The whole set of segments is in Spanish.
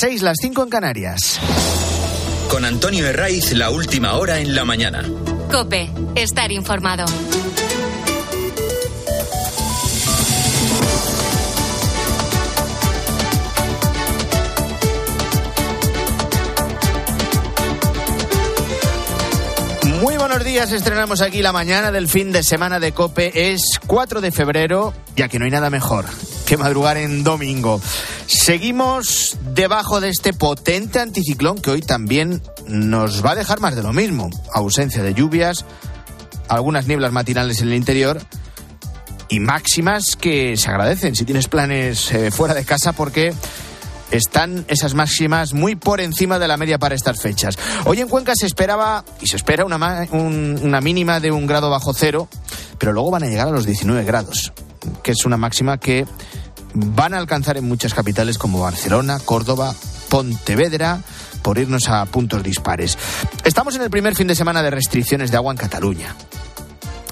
6, las 5 en Canarias. Con Antonio Herraiz, la última hora en la mañana. Cope, estar informado. Muy buenos días, estrenamos aquí la mañana del fin de semana de Cope. Es 4 de febrero, ya que no hay nada mejor que madrugar en domingo. Seguimos debajo de este potente anticiclón que hoy también nos va a dejar más de lo mismo. Ausencia de lluvias, algunas nieblas matinales en el interior y máximas que se agradecen si tienes planes eh, fuera de casa porque están esas máximas muy por encima de la media para estas fechas. Hoy en Cuenca se esperaba y se espera una, una mínima de un grado bajo cero, pero luego van a llegar a los 19 grados, que es una máxima que van a alcanzar en muchas capitales como Barcelona, Córdoba, Pontevedra, por irnos a puntos dispares. Estamos en el primer fin de semana de restricciones de agua en Cataluña.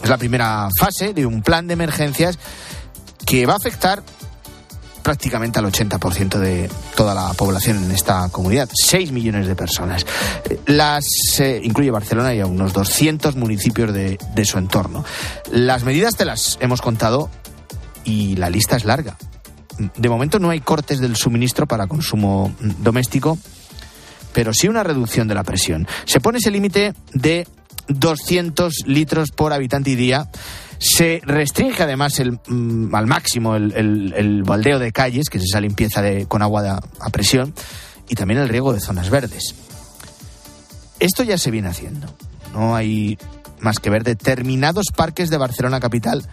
Es la primera fase de un plan de emergencias que va a afectar prácticamente al 80% de toda la población en esta comunidad, 6 millones de personas. Las eh, incluye Barcelona y a unos 200 municipios de, de su entorno. Las medidas te las hemos contado y la lista es larga de momento no hay cortes del suministro para consumo doméstico, pero sí una reducción de la presión. Se pone ese límite de 200 litros por habitante y día. Se restringe además el, mm, al máximo el, baldeo de calles, que es esa limpieza de, con agua a presión, y también el riego de zonas verdes. Esto ya se viene haciendo. No hay más que ver determinados parques de Barcelona capital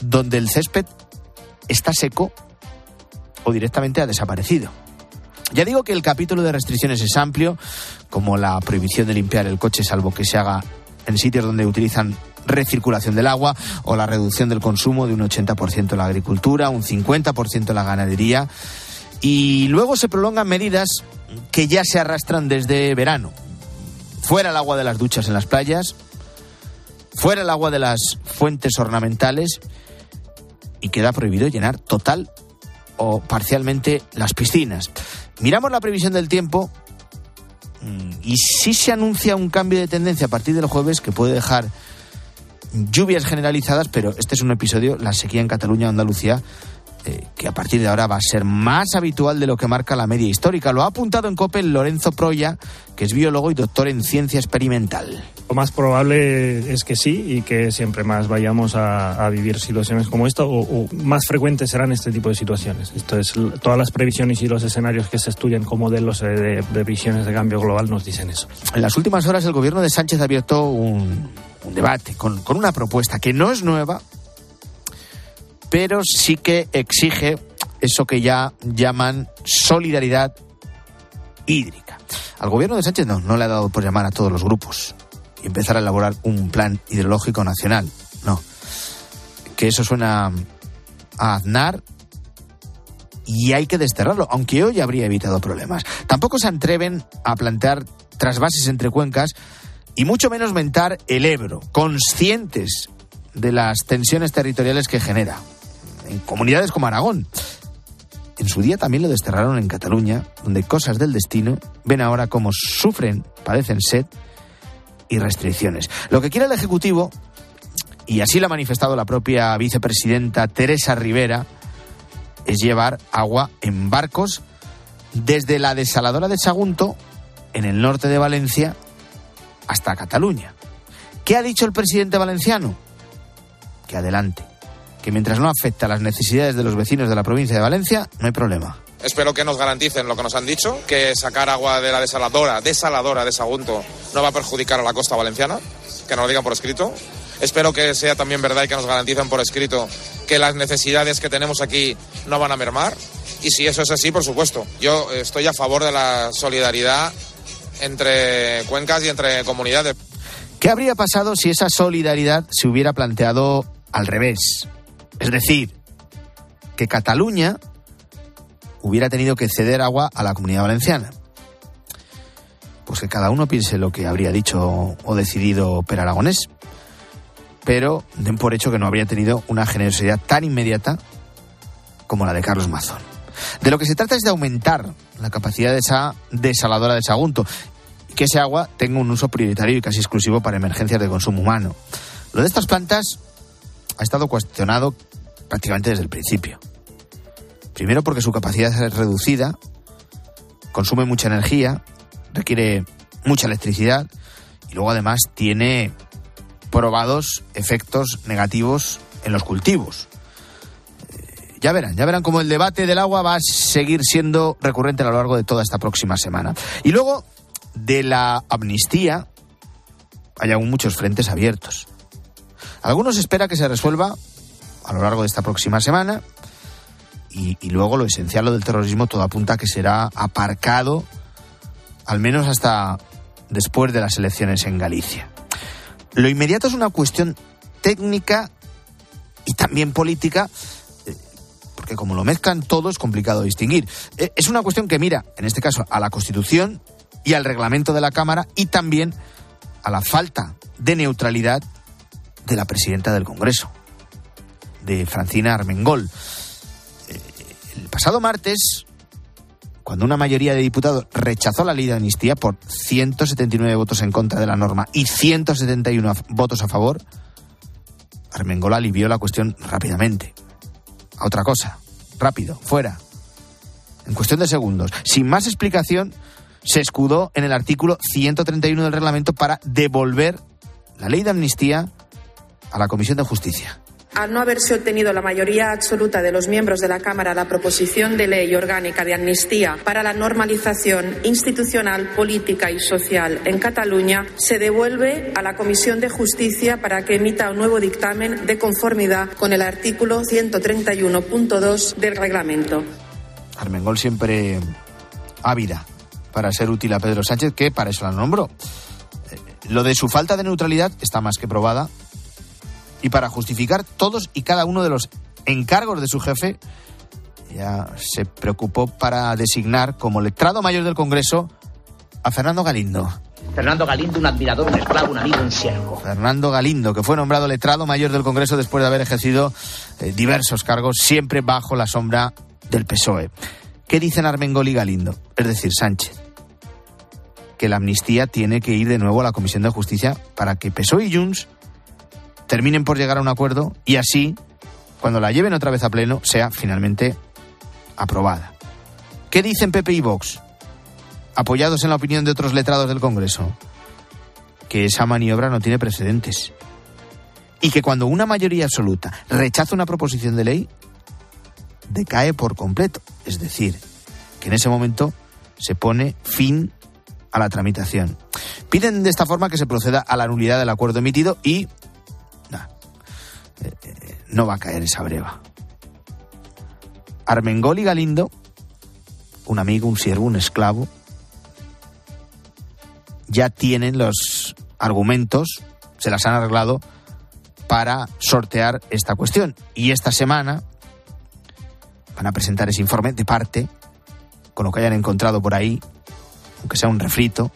donde el césped está seco o directamente ha desaparecido. Ya digo que el capítulo de restricciones es amplio, como la prohibición de limpiar el coche salvo que se haga en sitios donde utilizan recirculación del agua o la reducción del consumo de un 80% en la agricultura, un 50% en la ganadería. Y luego se prolongan medidas que ya se arrastran desde verano. Fuera el agua de las duchas en las playas, fuera el agua de las fuentes ornamentales y queda prohibido llenar total o parcialmente las piscinas. Miramos la previsión del tiempo mm, y sí se anuncia un cambio de tendencia a partir del jueves que puede dejar lluvias generalizadas, pero este es un episodio, la sequía en Cataluña Andalucía, eh, que a partir de ahora va a ser más habitual de lo que marca la media histórica. Lo ha apuntado en COPE Lorenzo Proya, que es biólogo y doctor en ciencia experimental. Lo más probable es que sí y que siempre más vayamos a, vivir situaciones como esta o, más frecuentes serán este tipo de situaciones. Esto es, todas las previsiones y los escenarios que se estudian como modelos de, de visiones de cambio global nos dicen eso. En las últimas horas el gobierno de Sánchez ha abierto un, debate con, con una propuesta que no es nueva, pero sí que exige eso que ya llaman solidaridad hídrica. Al gobierno de Sánchez no, no le ha dado por llamar a todos los grupos y empezar a elaborar un plan hidrológico nacional. No. Que eso suena a Aznar y hay que desterrarlo, aunque hoy habría evitado problemas. Tampoco se atreven a plantear trasvases entre cuencas y mucho menos mentar el Ebro, conscientes de las tensiones territoriales que genera. En comunidades como Aragón. En su día también lo desterraron en Cataluña, donde cosas del destino ven ahora cómo sufren, padecen sed y restricciones. Lo que quiere el Ejecutivo, y así lo ha manifestado la propia vicepresidenta Teresa Rivera, es llevar agua en barcos desde la desaladora de Sagunto, en el norte de Valencia, hasta Cataluña. ¿Qué ha dicho el presidente valenciano? Que adelante, que mientras no afecta a las necesidades de los vecinos de la provincia de Valencia, no hay problema. Espero que nos garanticen lo que nos han dicho, que sacar agua de la desaladora, desaladora de Sagunto, no va a perjudicar a la costa valenciana, que nos lo digan por escrito. Espero que sea también verdad y que nos garanticen por escrito que las necesidades que tenemos aquí no van a mermar. Y si eso es así, por supuesto, yo estoy a favor de la solidaridad entre cuencas y entre comunidades. ¿Qué habría pasado si esa solidaridad se hubiera planteado al revés? Es decir, que Cataluña hubiera tenido que ceder agua a la comunidad valenciana. Pues que cada uno piense lo que habría dicho o decidido Per Aragonés. Pero den por hecho que no habría tenido una generosidad tan inmediata como la de Carlos Mazón. De lo que se trata es de aumentar la capacidad de esa desaladora de Sagunto, que ese agua tenga un uso prioritario y casi exclusivo para emergencias de consumo humano. Lo de estas plantas ha estado cuestionado prácticamente desde el principio. Primero porque su capacidad es reducida, consume mucha energía, requiere mucha electricidad y luego además tiene probados efectos negativos en los cultivos. Eh, ya verán, ya verán cómo el debate del agua va a seguir siendo recurrente a lo largo de toda esta próxima semana. Y luego, de la amnistía, hay aún muchos frentes abiertos. Algunos espera que se resuelva a lo largo de esta próxima semana y, luego lo esencial, lo del terrorismo, todo apunta a que será aparcado al menos hasta después de las elecciones en Galicia. Lo inmediato es una cuestión técnica y también política, eh, porque como lo mezclan todo es complicado distinguir. Eh, es una cuestión que mira, en este caso, a la Constitución y al reglamento de la Cámara y también a la falta de neutralidad de la presidenta del Congreso, de Francina Armengol. El pasado martes, cuando una mayoría de diputados rechazó la ley de amnistía por 179 votos en contra de la norma y 171 votos a favor, Armengol alivió la cuestión rápidamente. A otra cosa, rápido, fuera. En cuestión de segundos, sin más explicación, se escudó en el artículo 131 del reglamento para devolver la ley de amnistía a la Comisión de Justicia al no haberse obtenido la mayoría absoluta de los miembros de la Cámara la proposición de ley orgánica de amnistía para la normalización institucional, política y social en Cataluña, se devuelve a la Comisión de Justicia para que emita un nuevo dictamen de conformidad con el artículo 131.2 del reglamento. Armengol siempre ávida para ser útil a Pedro Sánchez, que para eso la nombró. Lo de su falta de neutralidad está más que probada y para justificar todos y cada uno de los encargos de su jefe, ya se preocupó para designar como letrado mayor del Congreso a Fernando Galindo. Fernando Galindo, un admirador, un esclavo, un amigo, un siervo. Fernando Galindo, que fue nombrado letrado mayor del Congreso después de haber ejercido eh, diversos cargos, siempre bajo la sombra del PSOE. ¿Qué dicen Armengol y Galindo? Es decir, Sánchez. Que la amnistía tiene que ir de nuevo a la Comisión de Justicia para que PSOE y Junts terminen por llegar a un acuerdo y así, cuando la lleven otra vez a pleno, sea finalmente aprobada. ¿Qué dicen Pepe y Vox? Apoyados en la opinión de otros letrados del Congreso. Que esa maniobra no tiene precedentes. Y que cuando una mayoría absoluta rechaza una proposición de ley, decae por completo. Es decir, que en ese momento se pone fin a la tramitación. Piden de esta forma que se proceda a la nulidad del acuerdo emitido y no va a caer esa breva. Armengol y Galindo, un amigo, un siervo, un esclavo, ya tienen los argumentos, se las han arreglado para sortear esta cuestión. Y esta semana van a presentar ese informe de parte, con lo que hayan encontrado por ahí, aunque sea un refrito,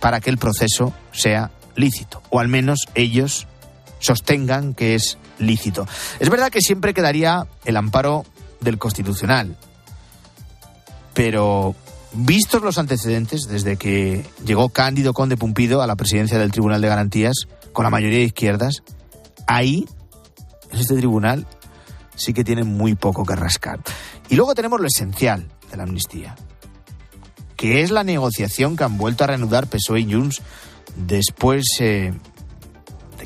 para que el proceso sea lícito, o al menos ellos sostengan que es lícito. Es verdad que siempre quedaría el amparo del Constitucional, pero vistos los antecedentes desde que llegó Cándido Conde Pumpido a la presidencia del Tribunal de Garantías con la mayoría de izquierdas, ahí, en este tribunal, sí que tiene muy poco que rascar. Y luego tenemos lo esencial de la amnistía, que es la negociación que han vuelto a reanudar PSOE y Junts después eh,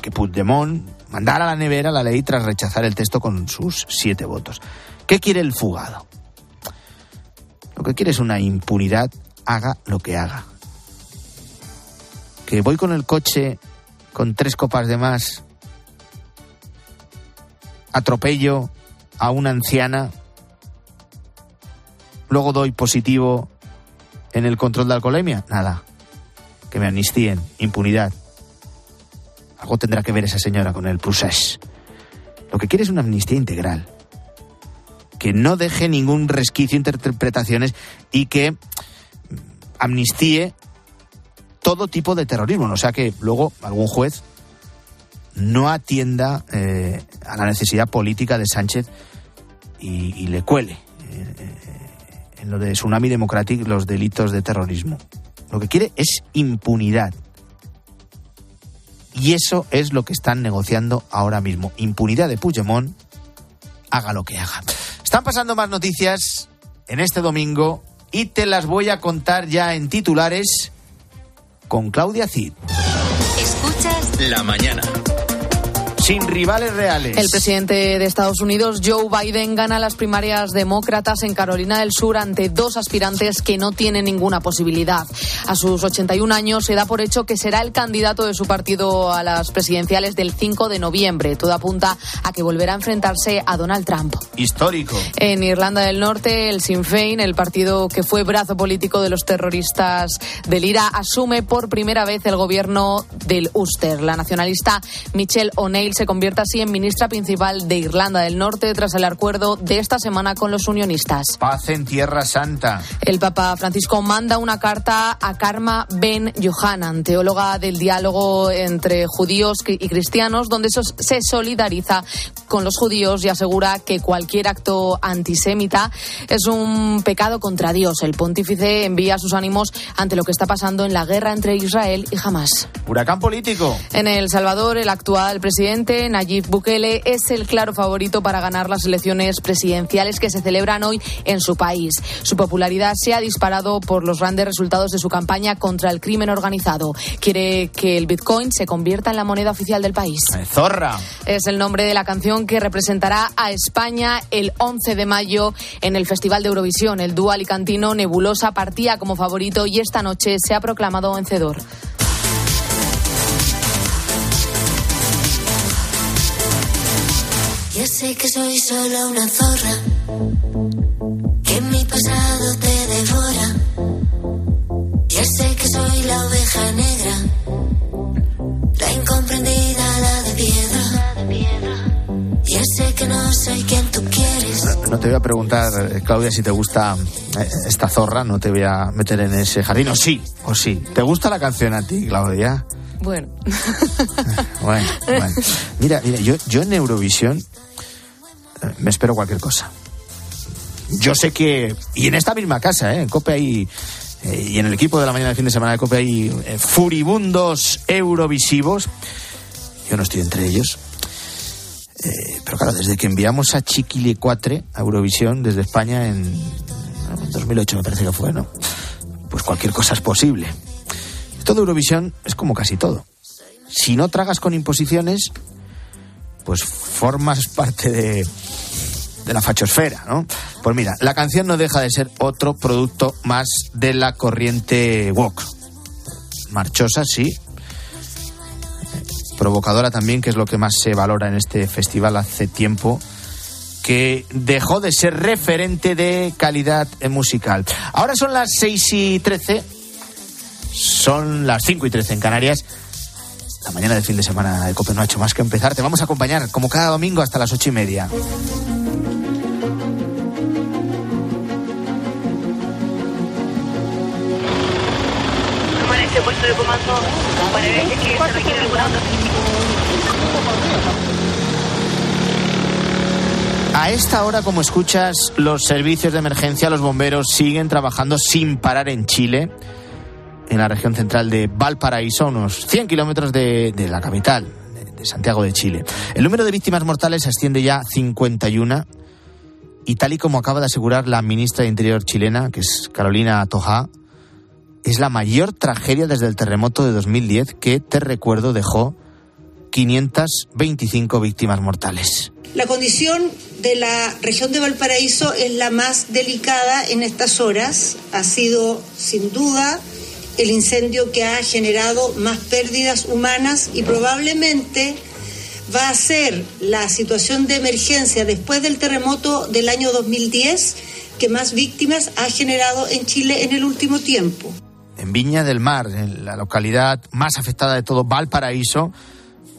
que Puigdemont mandara a la nevera la ley tras rechazar el texto con sus siete votos. ¿Qué quiere el fugado? Lo que quiere es una impunidad, haga lo que haga. Que voy con el coche con tres copas de más, atropello a una anciana, luego doy positivo en el control de alcoholemia, nada. Que me amnistíen, impunidad. Algo tendrá que ver esa señora con el procés. Lo que quiere es una amnistía integral. Que no deje ningún resquicio de interpretaciones y que amnistíe todo tipo de terrorismo. O sea que luego algún juez no atienda eh, a la necesidad política de Sánchez y, le cuele eh, eh, en lo de Tsunami Democratic los delitos de terrorismo. Lo que quiere es impunidad. Y eso es lo que están negociando ahora mismo. Impunidad de Puigdemont, haga lo que haga. Están pasando más noticias en este domingo y te las voy a contar ya en titulares con Claudia Cid. Escuchas La mañana sin rivales reales. El presidente de Estados Unidos, Joe Biden, gana las primarias demócratas en Carolina del Sur ante dos aspirantes que no tienen ninguna posibilidad. A sus 81 años se da por hecho que será el candidato de su partido a las presidenciales del 5 de noviembre. Todo apunta a que volverá a enfrentarse a Donald Trump. Histórico. En Irlanda del Norte, el Sinn Féin, el partido que fue brazo político de los terroristas del IRA, asume por primera vez el gobierno del Ulster. La nacionalista Michelle O'Neill se convierta así en ministra principal de Irlanda del Norte tras el acuerdo de esta semana con los unionistas. Paz en Tierra Santa. El Papa Francisco manda una carta a Karma Ben Johanan, teóloga del diálogo entre judíos y cristianos, donde se solidariza con los judíos y asegura que cualquier acto antisemita es un pecado contra Dios. El pontífice envía sus ánimos ante lo que está pasando en la guerra entre Israel y Hamas. Huracán político. En El Salvador, el actual presidente Nayib Bukele, es el claro favorito para ganar las elecciones presidenciales que se celebran hoy en su país. Su popularidad se ha disparado por los grandes resultados de su campaña contra el crimen organizado. Quiere que el Bitcoin se convierta en la moneda oficial del país. Zorra. Es el nombre de la canción que representará a España el 11 de mayo en el Festival de Eurovisión. El dúo alicantino Nebulosa partía como favorito y esta noche se ha proclamado vencedor. Ya sé que soy solo una zorra, que mi pasado te devora. Ya sé que soy la oveja negra, la incomprendida, la de piedra. Ya sé que no soy quien tú quieres. No, te voy a preguntar, eh, Claudia, si te gusta eh, esta zorra, no te voy a meter en ese jardín. O sí, o sí. ¿Te gusta la canción a ti, Claudia? Bueno. bueno, bueno. Mira, mira, yo, yo en Eurovisión me espero cualquier cosa. Yo sé que, y en esta misma casa, ¿eh? en COPE hay, eh, y en el equipo de la mañana del fin de semana de COPE hay eh, furibundos eurovisivos. Yo no estoy entre ellos. pero claro, desde que enviamos a Chiquile 4 a Eurovisión desde España en, en 2008 me parece que fue, ¿no? Pues cualquier cosa es posible. Esto de Eurovisión es como casi todo. Si no tragas con imposiciones, pues formas parte de, de la fachosfera, ¿no? Pues mira, la canción no deja de ser otro producto más de la corriente woke. Marchosa, sí. Provocadora también, que es lo que más se valora en este festival hace tiempo que dejó de ser referente de calidad musical. Ahora son las 6 y 13, son las 5 y 13 en Canarias. La mañana del fin de semana de Cope no ha hecho más que empezar. Te vamos a acompañar como cada domingo hasta las ocho y media. A esta hora, como escuchas, los servicios de emergencia, los bomberos siguen trabajando sin parar en Chile en la región central de Valparaíso, unos 100 kilómetros de, la capital, de, Santiago de Chile. El número de víctimas mortales asciende ya a 51 y tal y como acaba de asegurar la ministra de Interior chilena, que es Carolina Toja, es la mayor tragedia desde el terremoto de 2010 que, te recuerdo, dejó 525 víctimas mortales. La condición de la región de Valparaíso es la más delicada en estas horas. Ha sido, sin duda, el incendio que ha generado más pérdidas humanas y probablemente va a ser la situación de emergencia después del terremoto del año 2010 que más víctimas ha generado en Chile en el último tiempo. En Viña del Mar, en la localidad más afectada de todo, Valparaíso,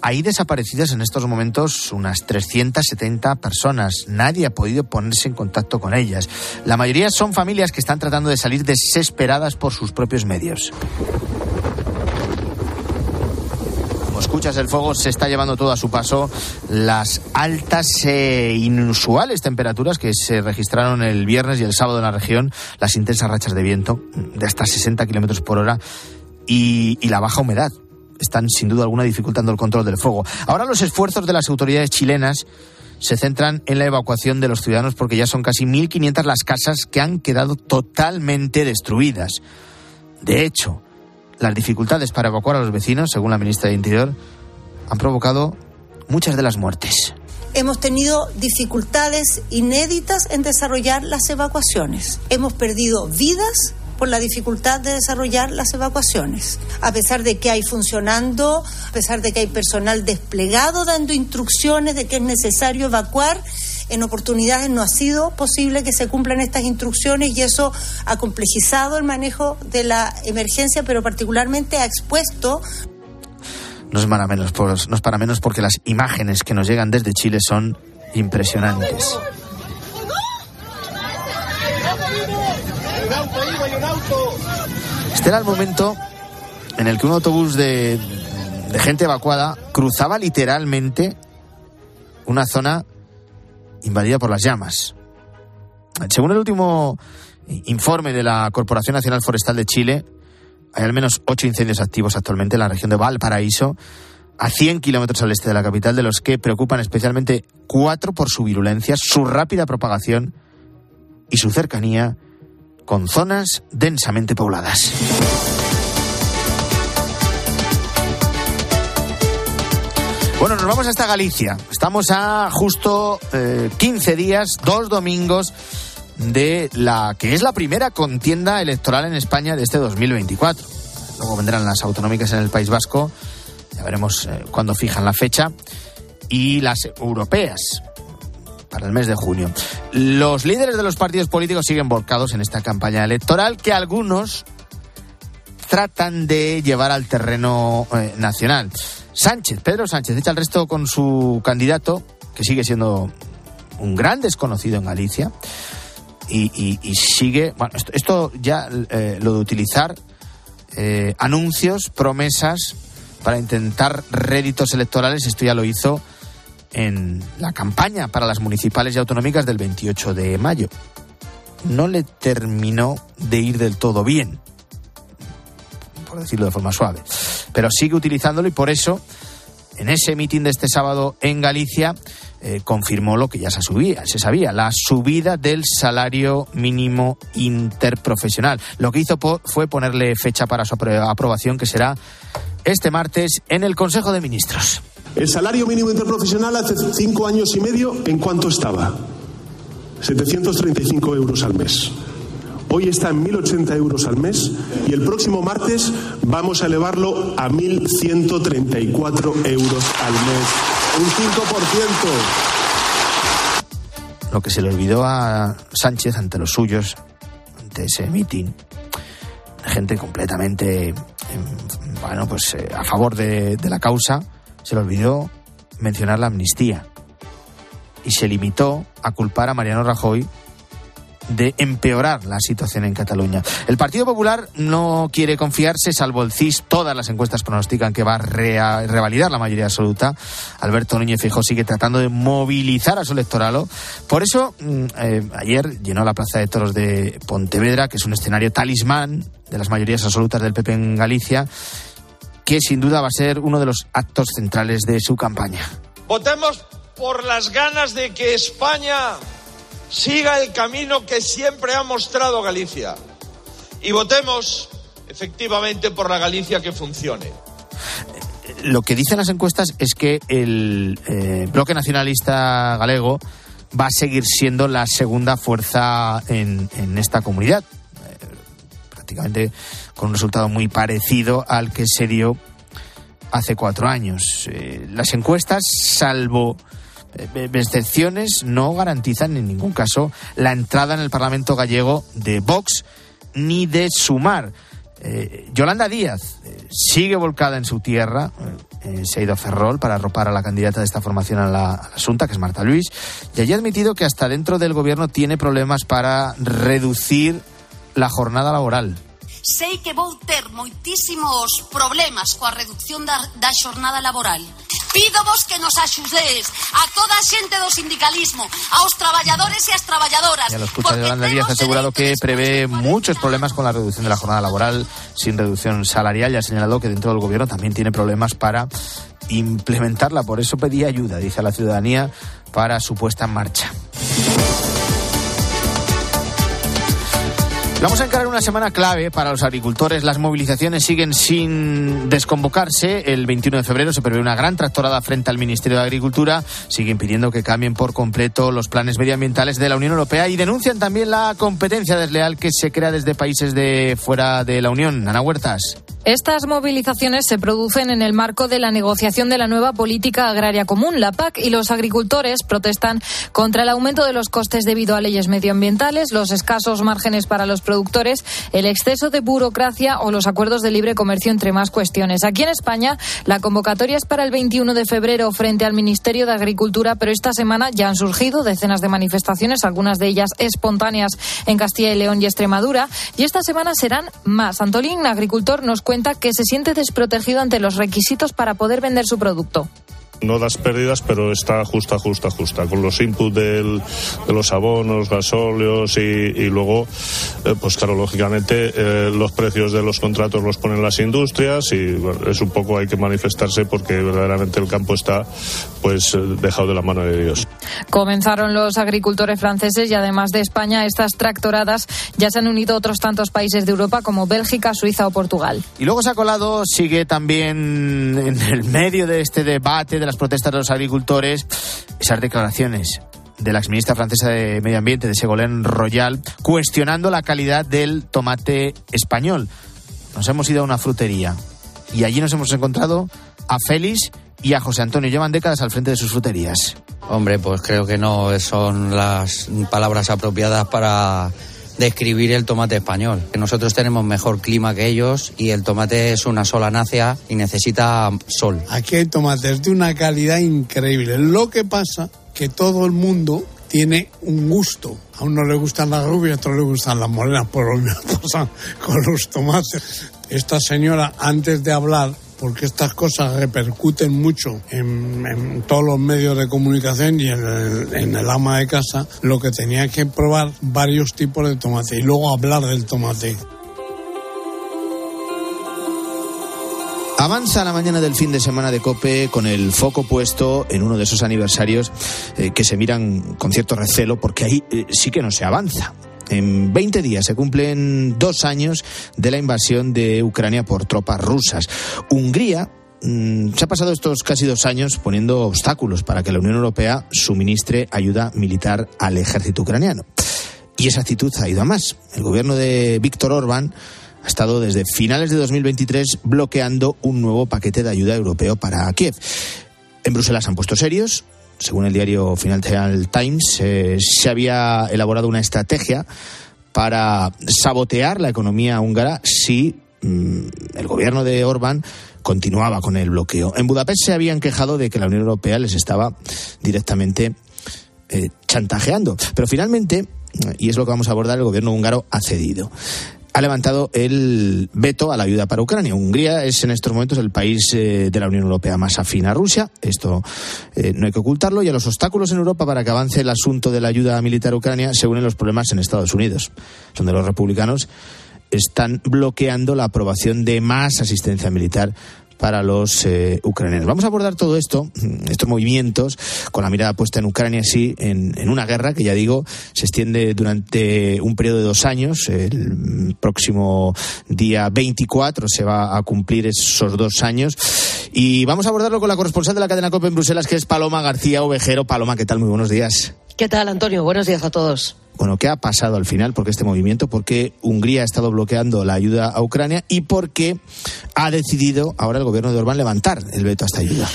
hay desaparecidas en estos momentos unas 370 personas. Nadie ha podido ponerse en contacto con ellas. La mayoría son familias que están tratando de salir desesperadas por sus propios medios. escuchas, el fuego se está llevando todo a su paso. Las altas e inusuales temperaturas que se registraron el viernes y el sábado en la región, las intensas rachas de viento de hasta 60 kilómetros por hora y la baja humedad están sin duda alguna dificultando el control del fuego. Ahora los esfuerzos de las autoridades chilenas se centran en la evacuación de los ciudadanos porque ya son casi 1.500 las casas que han quedado totalmente destruidas. De hecho, las dificultades para evacuar a los vecinos, según la ministra de Interior, han provocado muchas de las muertes. Hemos tenido dificultades inéditas en desarrollar las evacuaciones. Hemos perdido vidas por la dificultad de desarrollar las evacuaciones. A pesar de que hay funcionando, a pesar de que hay personal desplegado dando instrucciones de que es necesario evacuar, en oportunidades no ha sido posible que se cumplan estas instrucciones y eso ha complejizado el manejo de la emergencia, pero particularmente ha expuesto no es para menos, no es para menos porque las imágenes que nos llegan desde Chile son impresionantes. Este era el momento en el que un autobús de, de gente evacuada cruzaba literalmente una zona invadida por las llamas. Según el último informe de la Corporación Nacional Forestal de Chile, hay al menos ocho incendios activos actualmente en la región de Valparaíso, a 100 kilómetros al este de la capital, de los que preocupan especialmente cuatro por su virulencia, su rápida propagación y su cercanía con zonas densamente pobladas. Bueno, nos vamos hasta Galicia. Estamos a justo 15 eh, días, dos domingos de la que es la primera contienda electoral en España de este 2024. Luego vendrán las autonómicas en el País Vasco, ya veremos eh, cuándo fijan la fecha, y las europeas para el mes de junio. Los líderes de los partidos políticos siguen volcados en esta campaña electoral que algunos tratan de llevar al terreno eh, nacional. Sánchez, Pedro Sánchez, echa el resto con su candidato, que sigue siendo un gran desconocido en Galicia, y, sigue, bueno, esto, ya eh, lo de utilizar eh, anuncios, promesas para intentar réditos electorales, esto ya lo hizo en la campaña para las municipales y autonómicas del 28 de mayo. No le terminó de ir del todo bien, por decirlo de forma suave, pero sigue utilizándolo y por eso en ese mitin de este sábado en Galicia eh, confirmó lo que ya se, subía, se sabía, la subida del salario mínimo interprofesional. Lo que hizo fue ponerle fecha para su aprobación, que será este martes en el Consejo de Ministros. El salario mínimo interprofesional hace cinco años y medio, ¿en cuánto estaba? 735 euros al mes. Hoy está en 1.080 euros al mes y el próximo martes vamos a elevarlo a 1.134 euros al mes. Un 5%. Lo que se le olvidó a Sánchez ante los suyos, ante ese mitin, gente completamente, em, bueno, pues eh, a favor de, de la causa, se le olvidó mencionar la amnistía y se limitó a culpar a Mariano Rajoy de empeorar la situación en Cataluña. El Partido Popular no quiere confiarse, salvo el CIS. Todas las encuestas pronostican que va a revalidar la mayoría absoluta. Alberto Núñez Fijó sigue tratando de movilizar a su electorado. Por eso, mm, eh, ayer llenó la Plaza de Toros de Pontevedra, que es un escenario talismán de las mayorías absolutas del PP en Galicia que sin duda va a ser uno de los actos centrales de su campaña. Votemos por las ganas de que España siga el camino que siempre ha mostrado Galicia. Y votemos efectivamente por la Galicia que funcione. Lo que dicen las encuestas es que el eh, bloque nacionalista galego va a seguir siendo la segunda fuerza en, en esta comunidad. Eh, prácticamente con un resultado muy parecido al que se dio hace cuatro años. Eh, las encuestas, salvo eh, excepciones, no garantizan en ningún caso la entrada en el Parlamento gallego de Vox ni de Sumar. Eh, Yolanda Díaz sigue volcada en su tierra, se ha ido a Ferrol para arropar a la candidata de esta formación a la, Asunta, que es Marta Luis, y allí ha admitido que hasta dentro del gobierno tiene problemas para reducir la jornada laboral sei que vou ter moitísimos problemas coa reducción da, da xornada laboral. Pídovos que nos axudees a toda a xente do sindicalismo, aos traballadores e as traballadoras. Ya lo escucha Yolanda Díaz ha asegurado que prevé muchos problemas con la reducción de la jornada laboral sin reducción salarial y ha señalado que dentro del gobierno también tiene problemas para implementarla. Por eso pedía ayuda, dice a la ciudadanía, para su puesta en marcha. Vamos a encarar una semana clave para los agricultores. Las movilizaciones siguen sin desconvocarse. El 21 de febrero se prevé una gran tractorada frente al Ministerio de Agricultura. Siguen pidiendo que cambien por completo los planes medioambientales de la Unión Europea y denuncian también la competencia desleal que se crea desde países de fuera de la Unión. Ana Huertas. Estas movilizaciones se producen en el marco de la negociación de la nueva política agraria común, la PAC, y los agricultores protestan contra el aumento de los costes debido a leyes medioambientales, los escasos márgenes para los productores, el exceso de burocracia o los acuerdos de libre comercio, entre más cuestiones. Aquí en España, la convocatoria es para el 21 de febrero frente al Ministerio de Agricultura, pero esta semana ya han surgido decenas de manifestaciones, algunas de ellas espontáneas en Castilla y León y Extremadura, y esta semana serán más. Antolín, agricultor, nos cuenta cuenta que se siente desprotegido ante los requisitos para poder vender su producto no das pérdidas, pero está justa, justa, justa, con los inputs del, de los abonos, gasóleos y, y luego, eh, pues claro, lógicamente eh, los precios de los contratos los ponen las industrias y bueno, es un poco hay que manifestarse porque verdaderamente el campo está pues eh, dejado de la mano de Dios. Comenzaron los agricultores franceses y además de España, estas tractoradas ya se han unido otros tantos países de Europa como Bélgica, Suiza o Portugal. Y luego se ha colado, sigue también en el medio de este debate de las protestas de los agricultores, esas declaraciones de la exministra francesa de Medio Ambiente, de Ségolène Royal, cuestionando la calidad del tomate español. Nos hemos ido a una frutería y allí nos hemos encontrado a Félix y a José Antonio. Llevan décadas al frente de sus fruterías. Hombre, pues creo que no son las palabras apropiadas para describir el tomate español. Nosotros tenemos mejor clima que ellos y el tomate es una sola nacia y necesita sol. Aquí hay tomates de una calidad increíble. Lo que pasa que todo el mundo tiene un gusto. A uno le gustan las rubias, a otro le gustan las morenas, por lo mismo pasa con los tomates. Esta señora, antes de hablar, porque estas cosas repercuten mucho en, todos los medios de comunicación y en el, en ama de casa, lo que tenía que probar varios tipos de tomate y luego hablar del tomate. Avanza la mañana del fin de semana de Cope con el foco puesto en uno de esos aniversarios eh, que se miran con cierto recelo porque ahí eh, sí que no se avanza. En 20 días se cumplen dos años de la invasión de Ucrania por tropas rusas. Hungría mm, se ha pasado estos casi dos años poniendo obstáculos para que la Unión Europea suministre ayuda militar al ejército ucraniano. Y esa actitud ha ido a más. El gobierno de Víctor Orbán ha estado desde finales de 2023 bloqueando un nuevo paquete de ayuda europeo para Kiev. En Bruselas han puesto serios, según el diario Financial Times, eh, se había elaborado una estrategia para sabotear la economía húngara si mmm, el gobierno de Orbán continuaba con el bloqueo. En Budapest se habían quejado de que la Unión Europea les estaba directamente eh, chantajeando. Pero finalmente, y es lo que vamos a abordar, el gobierno húngaro ha cedido ha levantado el veto a la ayuda para Ucrania. Hungría es en estos momentos el país eh, de la Unión Europea más afín a Rusia. Esto eh, no hay que ocultarlo. Y a los obstáculos en Europa para que avance el asunto de la ayuda militar a Ucrania se unen los problemas en Estados Unidos, donde los republicanos están bloqueando la aprobación de más asistencia militar para los eh, ucranianos. Vamos a abordar todo esto, estos movimientos, con la mirada puesta en Ucrania, sí, en, en, una guerra que ya digo se extiende durante un periodo de dos años. El próximo día 24 se va a cumplir esos dos años. Y vamos a abordarlo con la corresponsal de la cadena COPE en Bruselas, que es Paloma García Ovejero. Paloma, ¿qué tal? Muy buenos días. ¿Qué tal, Antonio? Buenos días a todos. Bueno, ¿qué ha pasado al final? ¿Por qué este movimiento? ¿Por qué Hungría ha estado bloqueando la ayuda a Ucrania? ¿Y por qué ha decidido ahora el gobierno de Orbán levantar el veto a esta ayuda?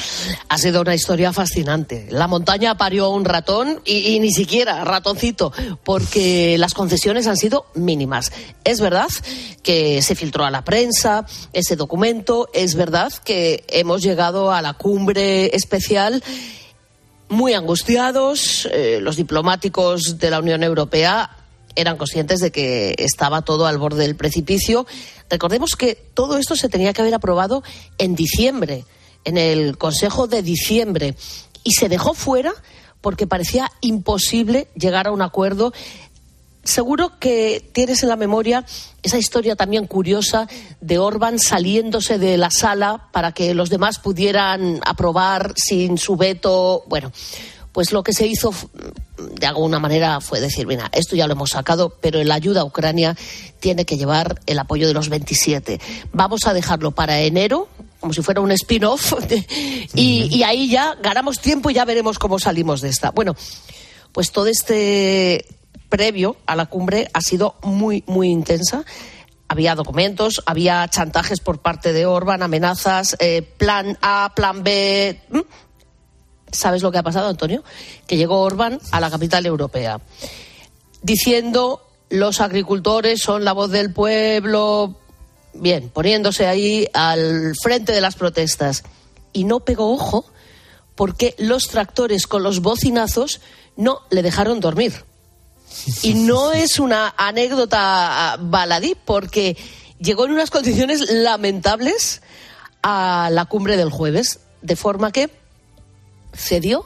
Ha sido una historia fascinante. La montaña parió un ratón y, y ni siquiera ratoncito, porque las concesiones han sido mínimas. Es verdad que se filtró a la prensa ese documento, es verdad que hemos llegado a la cumbre especial muy angustiados. Eh, los diplomáticos de la Unión Europea eran conscientes de que estaba todo al borde del precipicio. Recordemos que todo esto se tenía que haber aprobado en diciembre, en el Consejo de diciembre, y se dejó fuera porque parecía imposible llegar a un acuerdo. Seguro que tienes en la memoria esa historia también curiosa de Orban saliéndose de la sala para que los demás pudieran aprobar sin su veto. Bueno, pues lo que se hizo de alguna manera fue decir, mira, esto ya lo hemos sacado, pero la ayuda a Ucrania tiene que llevar el apoyo de los 27. Vamos a dejarlo para enero, como si fuera un spin-off, y, y ahí ya ganamos tiempo y ya veremos cómo salimos de esta. Bueno, pues todo este previo a la cumbre ha sido muy, muy intensa. Había documentos, había chantajes por parte de Orban, amenazas, eh, plan A, plan B. ¿Mm? ¿Sabes lo que ha pasado, Antonio? Que llegó Orban a la capital europea diciendo los agricultores son la voz del pueblo, bien, poniéndose ahí al frente de las protestas. Y no pegó ojo porque los tractores con los bocinazos no le dejaron dormir. Y no es una anécdota baladí, porque llegó en unas condiciones lamentables a la cumbre del jueves, de forma que cedió.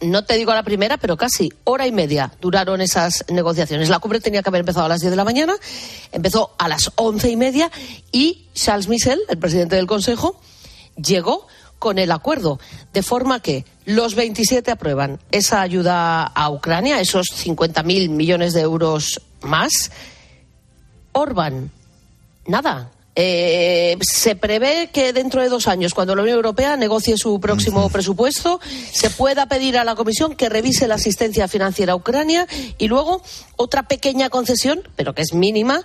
No te digo a la primera, pero casi hora y media duraron esas negociaciones. La cumbre tenía que haber empezado a las 10 de la mañana, empezó a las once y media y Charles Michel, el presidente del Consejo, llegó con el acuerdo, de forma que los 27 aprueban esa ayuda a Ucrania, esos 50.000 millones de euros más. Orban, nada, eh, se prevé que dentro de dos años, cuando la Unión Europea negocie su próximo presupuesto, se pueda pedir a la Comisión que revise la asistencia financiera a Ucrania y luego otra pequeña concesión, pero que es mínima,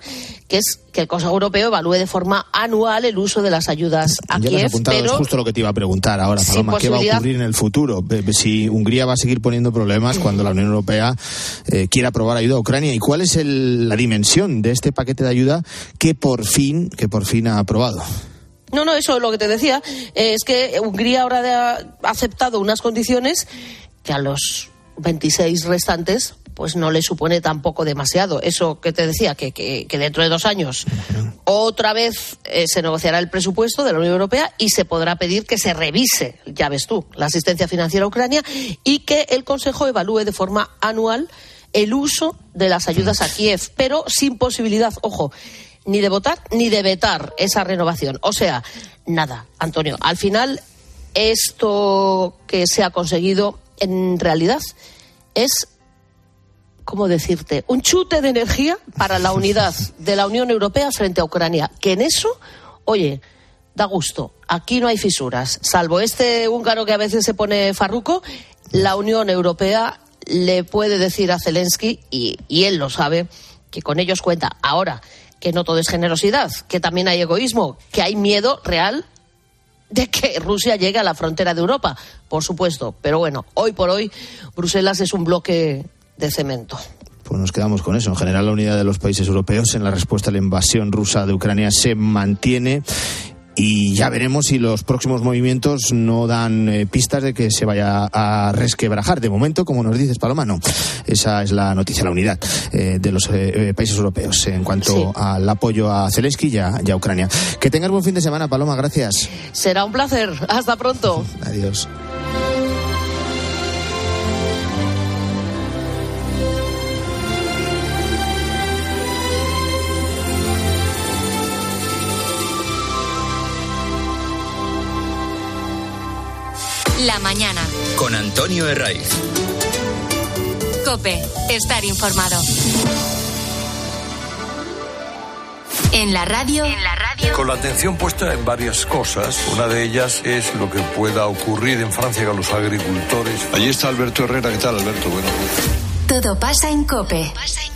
que es que el Consejo Europeo evalúe de forma anual el uso de las ayudas a Ya Kiev. apuntado, Pero es justo lo que te iba a preguntar ahora, Paloma. ¿Qué va a ocurrir en el futuro? Si Hungría va a seguir poniendo problemas cuando la Unión Europea eh, quiera aprobar ayuda a Ucrania. ¿Y cuál es el- la dimensión de este paquete de ayuda que por fin, que por fin ha aprobado? No, no, eso es lo que te decía. eh, es que Hungría ahora ha aceptado unas condiciones que a los 26 restantes pues no le supone tampoco demasiado. Eso que te decía, que, que- dentro de dos años otra vez eh, se negociará el presupuesto de la Unión Europea y se podrá pedir que se revise, ya ves tú, la asistencia financiera a Ucrania y que el Consejo evalúe de forma anual el uso de las ayudas a Kiev, pero sin posibilidad, ojo, ni de votar ni de vetar esa renovación. O sea, nada, Antonio. Al final, esto que se ha conseguido en realidad es ¿cómo decirte? Un chute de energía para la unidad de la Unión Europea frente a Ucrania. Que en eso, oye, da gusto. Aquí no hay fisuras. Salvo este húngaro que a veces se pone farruco, la Unión Europea le puede decir a Zelensky, y, y él lo sabe, que con ellos cuenta. Ahora, que no todo es generosidad, que también hay egoísmo, que hay miedo real de que Rusia llegue a la frontera de Europa, por supuesto. Pero bueno, hoy por hoy Bruselas es un bloque de cemento. Pues nos quedamos con eso. En general, la unidad de los países europeos en la respuesta a la invasión rusa de Ucrania se mantiene. Y ya veremos si los próximos movimientos no dan eh, pistas de que se vaya a resquebrajar. De momento, como nos dices, Paloma, no. Esa es la noticia, la unidad eh, de los eh, eh, países europeos en cuanto Sí. al apoyo a Zelensky y a, y a Ucrania. Que tengas buen fin de semana, Paloma. Gracias. Será un placer. Hasta pronto. Adiós. La mañana. Con Antonio Herraiz. Cope. Estar informado. En la radio. En la radio. Con la atención puesta en varias cosas. Una de ellas es lo que pueda ocurrir en Francia con los agricultores. Allí está Alberto Herrera. ¿Qué tal, Alberto? Bueno. Todo pasa en Cope.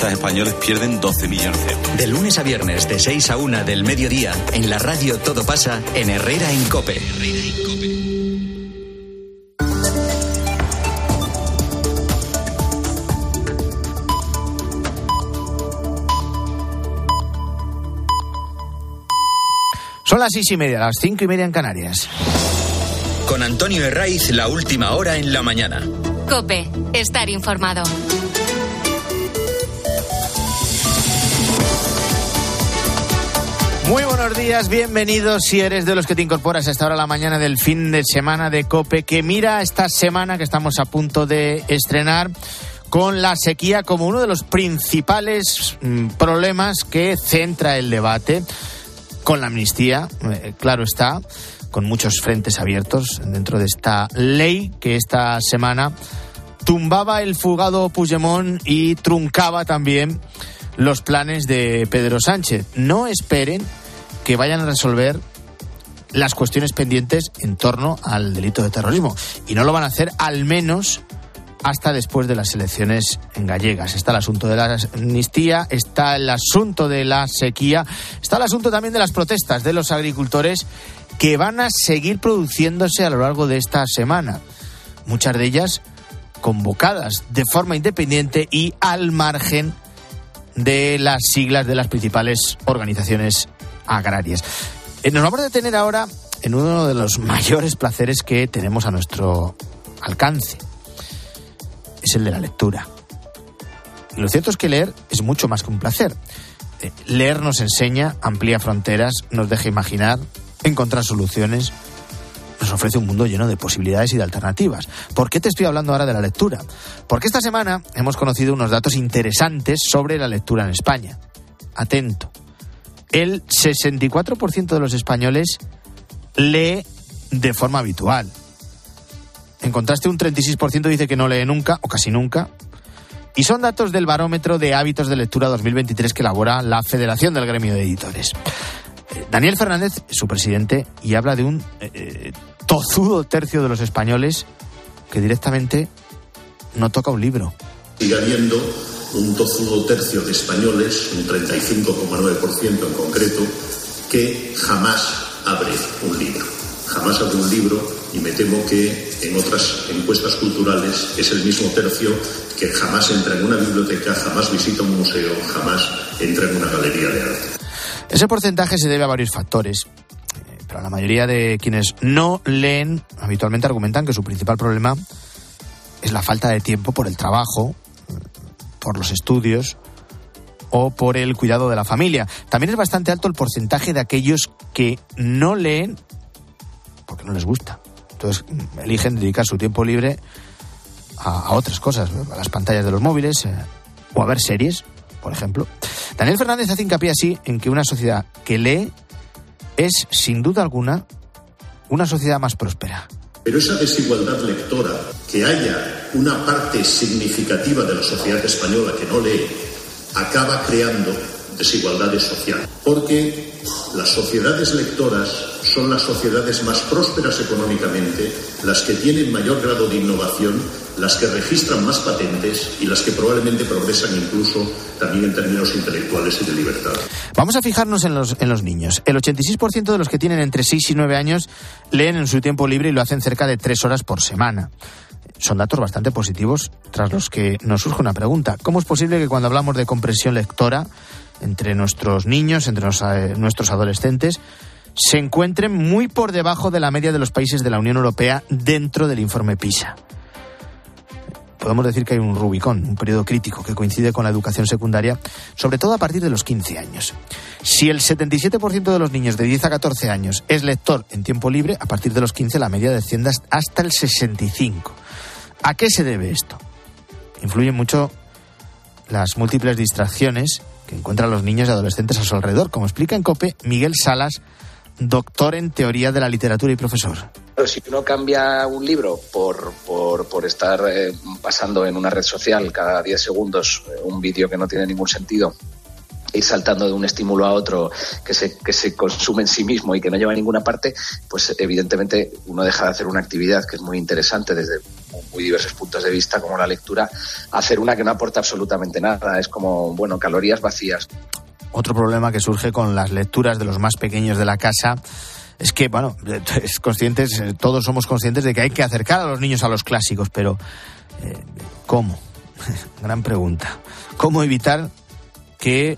deportistas españoles pierden 12 millones de euros. De lunes a viernes, de 6 a 1 del mediodía, en la radio Todo pasa en Herrera en Cope. Son las seis y media, las cinco y media en Canarias. Con Antonio Herraiz, la última hora en la mañana. Cope, estar informado. Muy buenos días, bienvenidos si eres de los que te incorporas a esta hora de la mañana del fin de semana de Cope, que mira esta semana que estamos a punto de estrenar con la sequía como uno de los principales mm, problemas que centra el debate, con la amnistía, eh, claro está, con muchos frentes abiertos dentro de esta ley que esta semana tumbaba el fugado Puigdemont y truncaba también los planes de Pedro Sánchez. No esperen que vayan a resolver las cuestiones pendientes en torno al delito de terrorismo. Y no lo van a hacer al menos hasta después de las elecciones en gallegas. Está el asunto de la amnistía, está el asunto de la sequía, está el asunto también de las protestas de los agricultores que van a seguir produciéndose a lo largo de esta semana. Muchas de ellas convocadas de forma independiente y al margen de las siglas de las principales organizaciones agrarias. Eh, Nos vamos a detener ahora en uno de los mayores placeres que tenemos a nuestro alcance. Es el de la lectura. Lo cierto es que leer es mucho más que un placer. Eh, Leer nos enseña, amplía fronteras, nos deja imaginar, encontrar soluciones, nos ofrece un mundo lleno de posibilidades y de alternativas. ¿Por qué te estoy hablando ahora de la lectura? Porque esta semana hemos conocido unos datos interesantes sobre la lectura en España. Atento. El 64% de los españoles lee de forma habitual. En contraste, un 36% dice que no lee nunca o casi nunca. Y son datos del barómetro de hábitos de lectura 2023 que elabora la Federación del Gremio de Editores. Eh, Daniel Fernández, su presidente, y habla de un eh, eh, tozudo tercio de los españoles que directamente no toca un libro. Sigue habiendo un tozudo tercio de españoles, un 35,9% en concreto, que jamás abre un libro. Jamás abre un libro y me temo que en otras encuestas culturales es el mismo tercio que jamás entra en una biblioteca, jamás visita un museo, jamás entra en una galería de arte. Ese porcentaje se debe a varios factores, eh, pero la mayoría de quienes no leen habitualmente argumentan que su principal problema es la falta de tiempo por el trabajo, por los estudios o por el cuidado de la familia. También es bastante alto el porcentaje de aquellos que no leen porque no les gusta. Entonces mm, eligen dedicar su tiempo libre a, otras cosas, a las pantallas de los móviles eh, o a ver series, por ejemplo. Daniel Fernández hace hincapié así en que una sociedad que lee es, sin duda alguna, una sociedad más próspera. Pero esa desigualdad lectora, que haya una parte significativa de la sociedad española que no lee, acaba creando desigualdades sociales. Porque las sociedades lectoras son las sociedades más prósperas económicamente, las que tienen mayor grado de innovación, las que registran más patentes y las que probablemente progresan incluso también en términos intelectuales y de libertad. Vamos a fijarnos en los, en los niños. El 86% de los que tienen entre 6 y 9 años leen en su tiempo libre y lo hacen cerca de 3 horas por semana. Son datos bastante positivos, tras los que nos surge una pregunta. ¿Cómo es posible que cuando hablamos de comprensión lectora entre nuestros niños, entre eh, nuestros adolescentes, se encuentren muy por debajo de la media de los países de la Unión Europea dentro del informe PISA? podemos decir que hay un Rubicón, un periodo crítico que coincide con la educación secundaria, sobre todo a partir de los 15 años. Si el 77% de los niños de 10 a 14 años es lector en tiempo libre, a partir de los 15 la media desciende hasta el 65. ¿A qué se debe esto? Influyen mucho las múltiples distracciones que encuentran los niños y adolescentes a su alrededor, como explica en COPE Miguel Salas, doctor en teoría de la literatura y profesor. Pero si uno cambia un libro por, por, estar eh, pasando en una red social cada 10 segundos eh, un vídeo que no tiene ningún sentido, ir saltando de un estímulo a otro que se, que se consume en sí mismo y que no lleva a ninguna parte, pues evidentemente uno deja de hacer una actividad que es muy interesante desde muy diversos puntos de vista, como la lectura, hacer una que no aporta absolutamente nada. Es como, bueno, calorías vacías. Otro problema que surge con las lecturas de los más pequeños de la casa es que, bueno, es conscientes, todos somos conscientes de que hay que acercar a los niños a los clásicos, pero eh, ¿cómo? Gran pregunta. ¿Cómo evitar que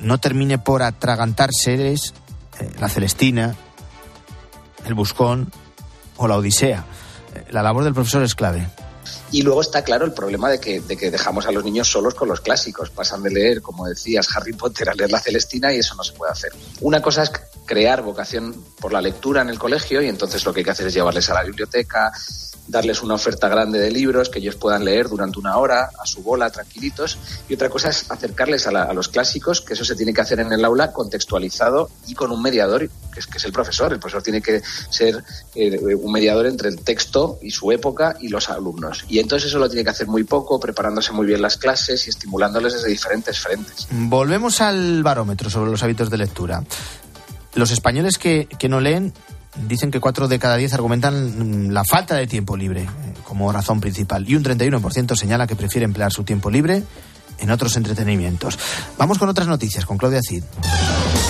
no termine por atragantar seres eh, la Celestina, el Buscón o la Odisea? La labor del profesor es clave. Y luego está claro el problema de que, de que dejamos a los niños solos con los clásicos. Pasan de leer, como decías, Harry Potter a leer la Celestina y eso no se puede hacer. Una cosa es crear vocación por la lectura en el colegio y entonces lo que hay que hacer es llevarles a la biblioteca, darles una oferta grande de libros que ellos puedan leer durante una hora a su bola, tranquilitos. Y otra cosa es acercarles a, los clásicos, que eso se tiene que hacer en el aula contextualizado y con un mediador, que es, que es el profesor. El profesor tiene que ser eh, un mediador entre el texto y su época y los alumnos. Y entonces eso lo tiene que hacer muy poco, preparándose muy bien las clases y estimulándoles desde diferentes frentes. Volvemos al barómetro sobre los hábitos de lectura. Los españoles que, que no leen dicen que cuatro de cada diez argumentan mm, la falta de tiempo libre eh, como razón principal y un 31% señala que prefiere emplear su tiempo libre en otros entretenimientos. Vamos con otras noticias, con Claudia Cid.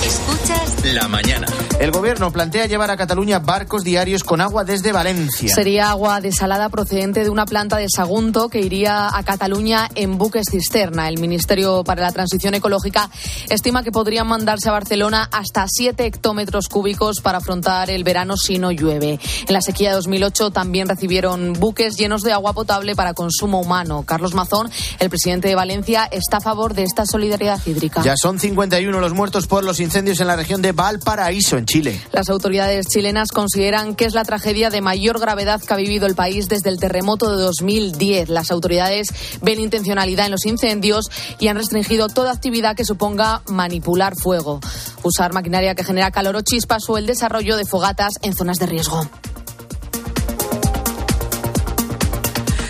Escuchas la mañana. El gobierno plantea llevar a Cataluña barcos diarios con agua desde Valencia. Sería agua desalada procedente de una planta de Sagunto que iría a Cataluña en buques cisterna. El Ministerio para la Transición Ecológica estima que podrían mandarse a Barcelona hasta 7 hectómetros cúbicos para afrontar el verano si no llueve. En la sequía de 2008 también recibieron buques llenos de agua potable para consumo humano. Carlos Mazón, el presidente de Valencia, está a favor de esta solidaridad hídrica. Ya son 51 los muertos por los incendios en la región de Valparaíso, en Chile. Las autoridades chilenas consideran que es la tragedia de mayor gravedad que ha vivido el país desde el terremoto de 2010. Las autoridades ven intencionalidad en los incendios y han restringido toda actividad que suponga manipular fuego, usar maquinaria que genera calor o chispas o el desarrollo de fogatas en zonas de riesgo.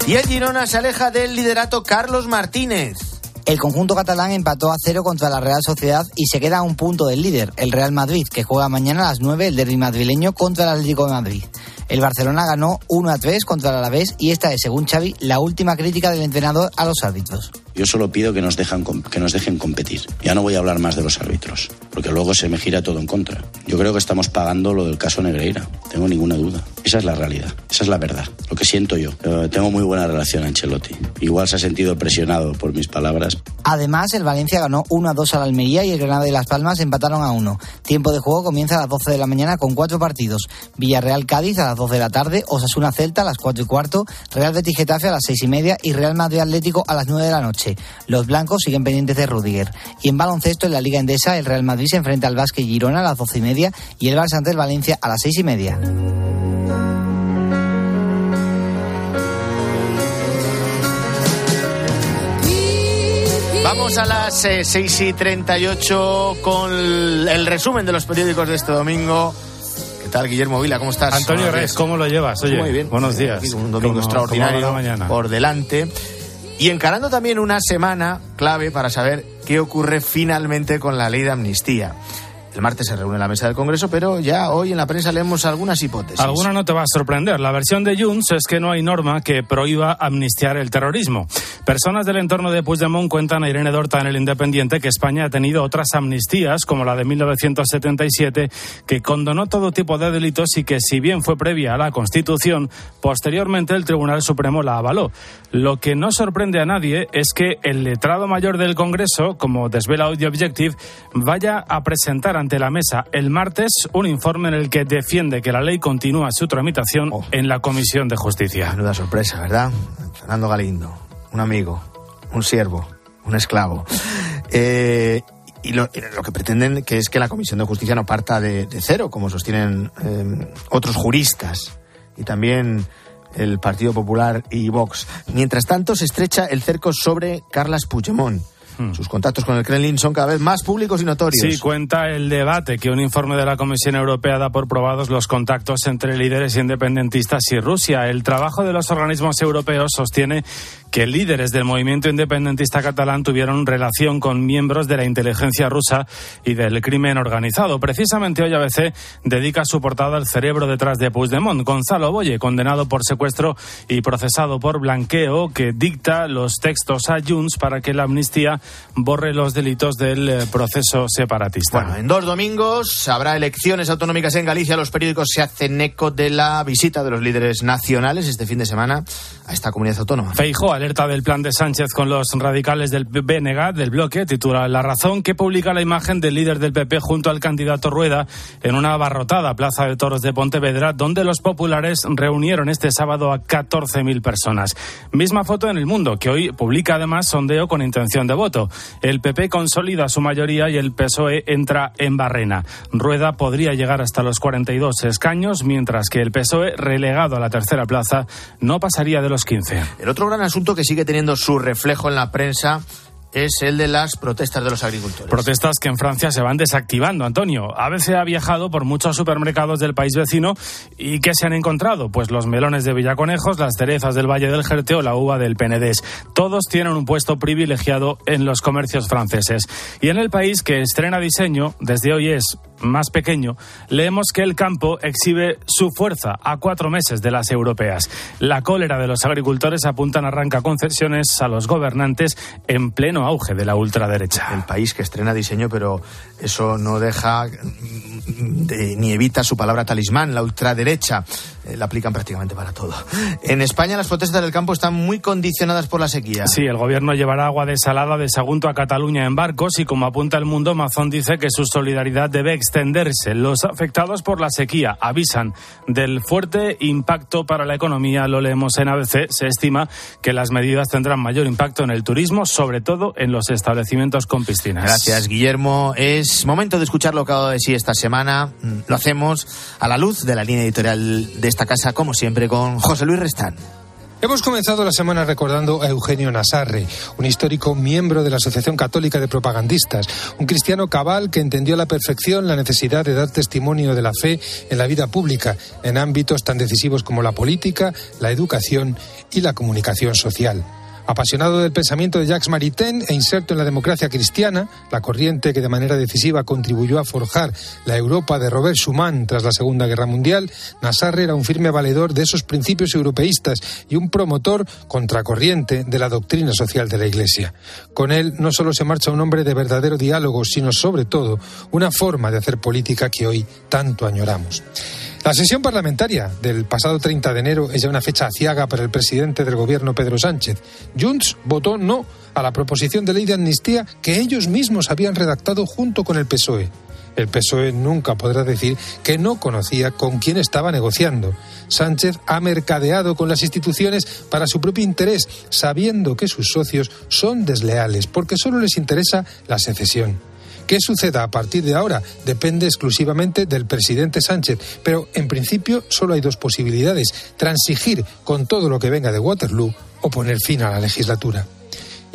Y el Girona se aleja del liderato Carlos Martínez. El conjunto catalán empató a cero contra la Real Sociedad y se queda a un punto del líder, el Real Madrid, que juega mañana a las 9 el derby madrileño contra el Atlético de Madrid. El Barcelona ganó 1 a 3 contra el Alavés y esta es, según Xavi, la última crítica del entrenador a los árbitros. Yo solo pido que nos, dejan, que nos dejen competir. Ya no voy a hablar más de los árbitros, porque luego se me gira todo en contra. Yo creo que estamos pagando lo del caso Negreira, tengo ninguna duda. Esa es la realidad, esa es la verdad, lo que siento yo. tengo muy buena relación a Ancelotti. Igual se ha sentido presionado por mis palabras. Además, el Valencia ganó 1 a 2 a la Almería y el Granada y Las Palmas empataron a 1. Tiempo de juego comienza a las 12 de la mañana con cuatro partidos. Villarreal-Cádiz a las 12 de la tarde, Osasuna-Celta a las 4 y cuarto, Real Betis-Getafe a las 6 y media y Real Madrid-Atlético a las 9 de la noche. Los blancos siguen pendientes de Rudiger. Y en baloncesto, en la Liga Endesa, el Real Madrid se enfrenta al Vázquez Girona a las 12 y media y el Barça ante el Valencia a las 6 y media. Vamos a las eh, 6 y 38 con el resumen de los periódicos de este domingo. ¿Qué tal, Guillermo Vila? ¿Cómo estás? Antonio Reyes, ¿cómo lo llevas? Oye, Muy bien. Buenos días. Un domingo extraordinario por delante. Y encarando también una semana clave para saber qué ocurre finalmente con la ley de amnistía. El martes se reúne la mesa del Congreso, pero ya hoy en la prensa leemos algunas hipótesis. Alguna no te va a sorprender. La versión de Junts es que no hay norma que prohíba amnistiar el terrorismo. Personas del entorno de Puigdemont cuentan a Irene Dorta en El Independiente que España ha tenido otras amnistías, como la de 1977, que condonó todo tipo de delitos y que, si bien fue previa a la Constitución, posteriormente el Tribunal Supremo la avaló. Lo que no sorprende a nadie es que el letrado mayor del Congreso, como desvela Audio Objective, vaya a presentar ante la mesa el martes un informe en el que defiende que la ley continúa su tramitación oh. en la Comisión de Justicia. Menuda sorpresa, ¿verdad? Fernando Galindo, un amigo, un siervo, un esclavo. Eh, y lo, que pretenden que es que la Comisión de Justicia no parta de, cero, como sostienen eh, otros juristas y también el Partido Popular y Vox. Mientras tanto, se estrecha el cerco sobre Carlas Puigdemont Hmm. Sus contactos con el Kremlin son cada vez más públicos y notorios. Sí, cuenta el debate que un informe de la Comisión Europea da por probados los contactos entre líderes independentistas y Rusia. El trabajo de los organismos europeos sostiene que líderes del movimiento independentista catalán tuvieron relación con miembros de la inteligencia rusa y del crimen organizado. Precisamente hoy ABC dedica su portada al cerebro detrás de Puigdemont, Gonzalo Boye, condenado por secuestro y procesado por blanqueo, que dicta los textos a Junts para que la amnistía borre los delitos del eh, proceso separatista. Bueno, en dos domingos habrá elecciones autonómicas en Galicia. Los periódicos se hacen eco de la visita de los líderes nacionales este fin de semana a esta comunidad autónoma. Feijo alerta del plan de Sánchez con los radicales del BNG, del bloque, titula La Razón, que publica la imagen del líder del PP junto al candidato Rueda en una abarrotada plaza de toros de Pontevedra, donde los populares reunieron este sábado a 14.000 personas. Misma foto en El Mundo, que hoy publica además sondeo con intención de voto. El PP consolida su mayoría y el PSOE entra en barrena. Rueda podría llegar hasta los 42 escaños, mientras que el PSOE, relegado a la tercera plaza, no pasaría de los 15. El otro gran asunto que sigue teniendo su reflejo en la prensa es el de las protestas de los agricultores. Protestas que en Francia se van desactivando, Antonio. ABC ha viajado por muchos supermercados del país vecino y ¿qué se han encontrado? Pues los melones de Villaconejos, las cerezas del Valle del Jerte o la uva del Penedés. Todos tienen un puesto privilegiado en los comercios franceses. Y en el país que estrena diseño, desde hoy es más pequeño, leemos que el campo exhibe su fuerza a cuatro meses de las europeas. La cólera de los agricultores apuntan arranca concesiones a los gobernantes en pleno auge de la ultraderecha. El país que estrena diseño, pero eso no deja de, ni evita su palabra talismán, la ultraderecha. Eh, la aplican prácticamente para todo. En España las protestas del campo están muy condicionadas por la sequía. Sí, el gobierno llevará agua desalada de Sagunto a Cataluña en barcos y como apunta el mundo, Mazón dice que su solidaridad debe extenderse. Los afectados por la sequía avisan del fuerte impacto para la economía. Lo leemos en ABC. Se estima que las medidas tendrán mayor impacto en el turismo, sobre todo en los establecimientos con piscinas. Gracias, Guillermo. Es momento de escuchar lo que ha de sí esta semana. Lo hacemos a la luz de la línea editorial de esta casa, como siempre, con José Luis Restán. Hemos comenzado la semana recordando a Eugenio Nasarre, un histórico miembro de la Asociación Católica de Propagandistas, un cristiano cabal que entendió a la perfección la necesidad de dar testimonio de la fe en la vida pública, en ámbitos tan decisivos como la política, la educación y la comunicación social. Apasionado del pensamiento de Jacques Maritain e inserto en la democracia cristiana, la corriente que de manera decisiva contribuyó a forjar la Europa de Robert Schuman tras la Segunda Guerra Mundial, Nassarre era un firme valedor de esos principios europeístas y un promotor contracorriente de la doctrina social de la Iglesia. Con él no solo se marcha un hombre de verdadero diálogo, sino sobre todo una forma de hacer política que hoy tanto añoramos. La sesión parlamentaria del pasado 30 de enero es ya una fecha aciaga para el presidente del gobierno Pedro Sánchez. Junts votó no a la proposición de ley de amnistía que ellos mismos habían redactado junto con el PSOE. El PSOE nunca podrá decir que no conocía con quién estaba negociando. Sánchez ha mercadeado con las instituciones para su propio interés, sabiendo que sus socios son desleales, porque solo les interesa la secesión. ¿Qué suceda a partir de ahora? Depende exclusivamente del presidente Sánchez, pero en principio solo hay dos posibilidades, transigir con todo lo que venga de Waterloo o poner fin a la legislatura.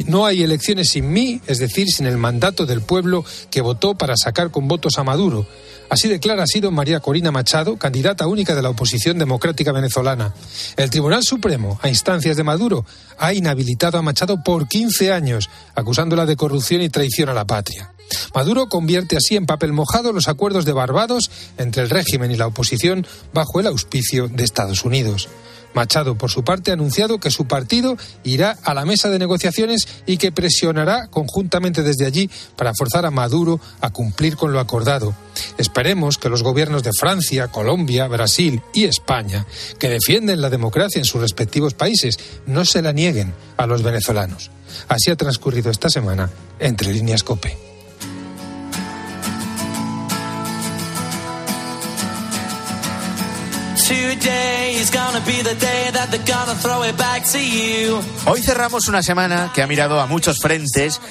No hay elecciones sin mí, es decir, sin el mandato del pueblo que votó para sacar con votos a Maduro. Así declara ha sido María Corina Machado, candidata única de la oposición democrática venezolana. El Tribunal Supremo, a instancias de Maduro, ha inhabilitado a Machado por 15 años, acusándola de corrupción y traición a la patria. Maduro convierte así en papel mojado los acuerdos de Barbados entre el régimen y la oposición bajo el auspicio de Estados Unidos. Machado, por su parte, ha anunciado que su partido irá a la mesa de negociaciones y que presionará conjuntamente desde allí para forzar a Maduro a cumplir con lo acordado. Esperemos que los gobiernos de Francia, Colombia, Brasil y España, que defienden la democracia en sus respectivos países, no se la nieguen a los venezolanos. Así ha transcurrido esta semana entre líneas COPE. Hoy cerramos una semana que ha mirado a muchos frentes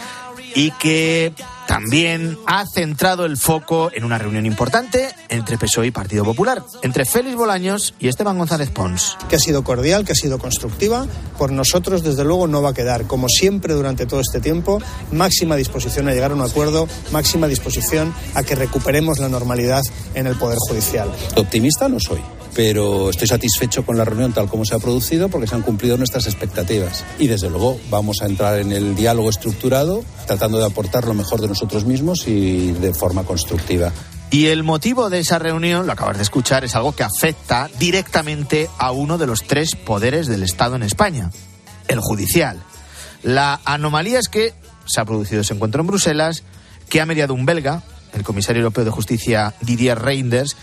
y que también ha centrado el foco en una reunión importante entre PSOE y Partido Popular, entre Félix Bolaños y Esteban González Pons. Que ha sido cordial, que ha sido constructiva. Por nosotros, desde luego, no va a quedar, como siempre durante todo este tiempo, máxima disposición a llegar a un acuerdo, máxima disposición a que recuperemos la normalidad en el Poder Judicial. Optimista no soy pero estoy satisfecho con la reunión tal como se ha producido porque se han cumplido nuestras expectativas. Y desde luego vamos a entrar en el diálogo estructurado tratando de aportar lo mejor de nosotros mismos y de forma constructiva. Y el motivo de esa reunión, lo acabas de escuchar, es algo que afecta directamente a uno de los tres poderes del Estado en España, el judicial. La anomalía es que se ha producido ese encuentro en Bruselas, que ha mediado un belga, el comisario europeo de justicia Didier Reinders,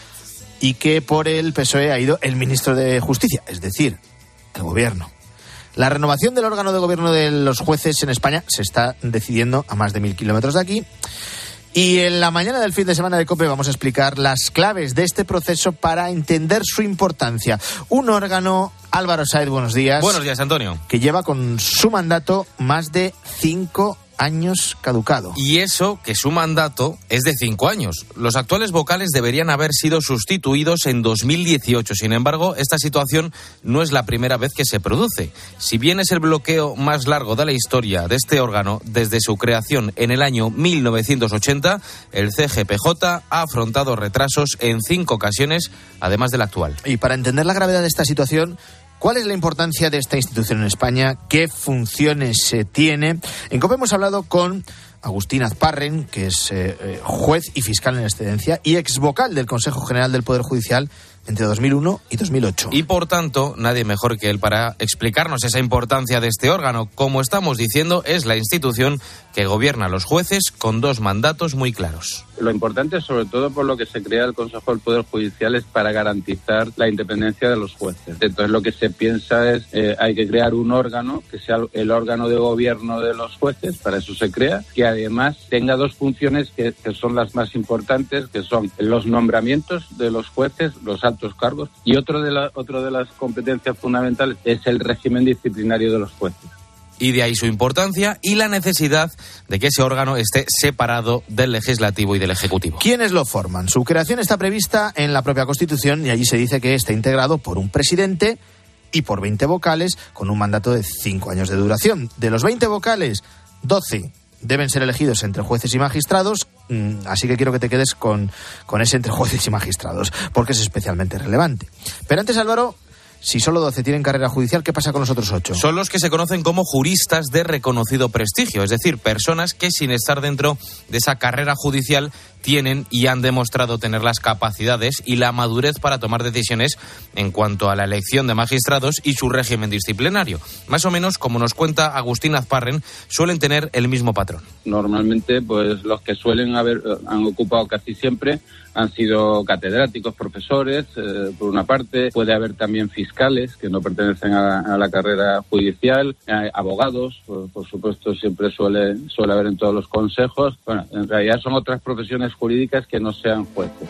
y que por el PSOE ha ido el ministro de Justicia, es decir, el gobierno. La renovación del órgano de gobierno de los jueces en España se está decidiendo a más de mil kilómetros de aquí. Y en la mañana del fin de semana de COPE vamos a explicar las claves de este proceso para entender su importancia. Un órgano, Álvaro Said, buenos días. Buenos días, Antonio. Que lleva con su mandato más de cinco años caducado. Y eso que su mandato es de cinco años. Los actuales vocales deberían haber sido sustituidos en 2018. Sin embargo, esta situación no es la primera vez que se produce. Si bien es el bloqueo más largo de la historia de este órgano desde su creación en el año 1980, el CGPJ ha afrontado retrasos en cinco ocasiones, además del actual. Y para entender la gravedad de esta situación, ¿Cuál es la importancia de esta institución en España? ¿Qué funciones se tiene? En COPE hemos hablado con Agustín Azparren, que es eh, eh, juez y fiscal en excedencia y ex vocal del Consejo General del Poder Judicial entre 2001 y 2008. Y por tanto, nadie mejor que él para explicarnos esa importancia de este órgano. Como estamos diciendo, es la institución gobierna a los jueces con dos mandatos muy claros. Lo importante, sobre todo por lo que se crea el Consejo del Poder Judicial, es para garantizar la independencia de los jueces. Entonces, lo que se piensa es eh, hay que crear un órgano que sea el órgano de gobierno de los jueces, para eso se crea, que además tenga dos funciones que, que son las más importantes, que son los nombramientos de los jueces, los altos cargos, y otro de, la, otro de las competencias fundamentales es el régimen disciplinario de los jueces y de ahí su importancia y la necesidad de que ese órgano esté separado del legislativo y del ejecutivo. ¿Quiénes lo forman? Su creación está prevista en la propia Constitución y allí se dice que está integrado por un presidente y por 20 vocales con un mandato de 5 años de duración. De los 20 vocales, 12 deben ser elegidos entre jueces y magistrados, mm, así que quiero que te quedes con, con ese entre jueces y magistrados, porque es especialmente relevante. Pero antes, Álvaro, si solo 12 tienen carrera judicial, ¿qué pasa con los otros 8? Son los que se conocen como juristas de reconocido prestigio, es decir, personas que sin estar dentro de esa carrera judicial tienen y han demostrado tener las capacidades y la madurez para tomar decisiones en cuanto a la elección de magistrados y su régimen disciplinario. Más o menos, como nos cuenta Agustín Azparren, suelen tener el mismo patrón. Normalmente, pues los que suelen haber han ocupado casi siempre han sido catedráticos, profesores, eh, por una parte. Puede haber también fiscales que no pertenecen a, la carrera judicial, eh, abogados, por, supuesto, siempre suele, suele haber en todos los consejos. Bueno, en realidad son otras profesiones jurídicas que no sean jueces.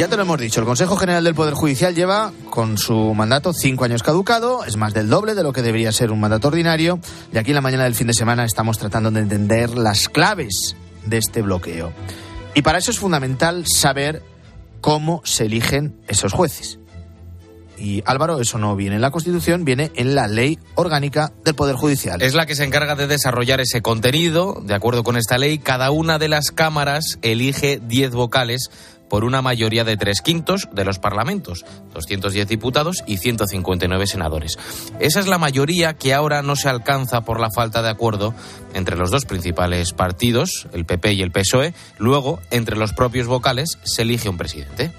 Ya te lo hemos dicho, el Consejo General del Poder Judicial lleva con su mandato cinco años caducado, es más del doble de lo que debería ser un mandato ordinario, y aquí en la mañana del fin de semana estamos tratando de entender las claves de este bloqueo. Y para eso es fundamental saber cómo se eligen esos jueces. Y Álvaro, eso no viene en la Constitución, viene en la ley orgánica del Poder Judicial. Es la que se encarga de desarrollar ese contenido. De acuerdo con esta ley, cada una de las cámaras elige 10 vocales por una mayoría de tres quintos de los parlamentos, 210 diputados y 159 senadores. Esa es la mayoría que ahora no se alcanza por la falta de acuerdo entre los dos principales partidos, el PP y el PSOE. Luego, entre los propios vocales, se elige un presidente.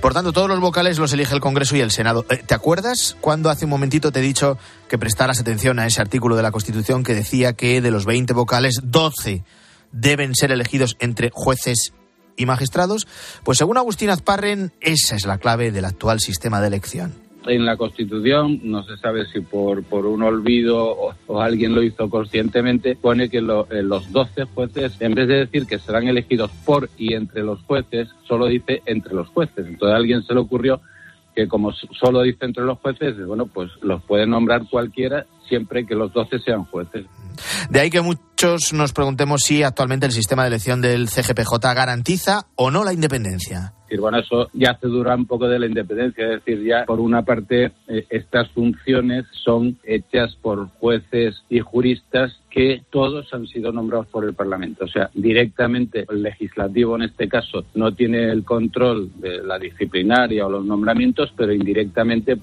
Por tanto, todos los vocales los elige el Congreso y el Senado. Eh, ¿Te acuerdas cuando hace un momentito te he dicho que prestaras atención a ese artículo de la Constitución que decía que de los 20 vocales, 12 deben ser elegidos entre jueces y magistrados? Pues según Agustín Azparren, esa es la clave del actual sistema de elección. En la Constitución, no se sabe si por, por un olvido o, alguien lo hizo conscientemente, pone que lo- eh, los 12 jueces, en vez de decir que serán elegidos por y entre los jueces, solo dice entre los jueces. Entonces a alguien se le ocurrió que como solo dice entre los jueces, bueno, pues los puede nombrar cualquiera siempre que los 12 sean jueces. De ahí que muchos nos preguntemos si actualmente el sistema de elección del CGPJ garantiza o no la independencia. Decir, bueno, eso ya hace durar un poco de la independencia, es decir, ya por una parte eh, estas funciones son hechas por jueces y juristas que todos han sido nombrados por el Parlamento. O sea, directamente el legislativo en este caso no tiene el control de la disciplinaria o los nombramientos, pero indirectamente eh,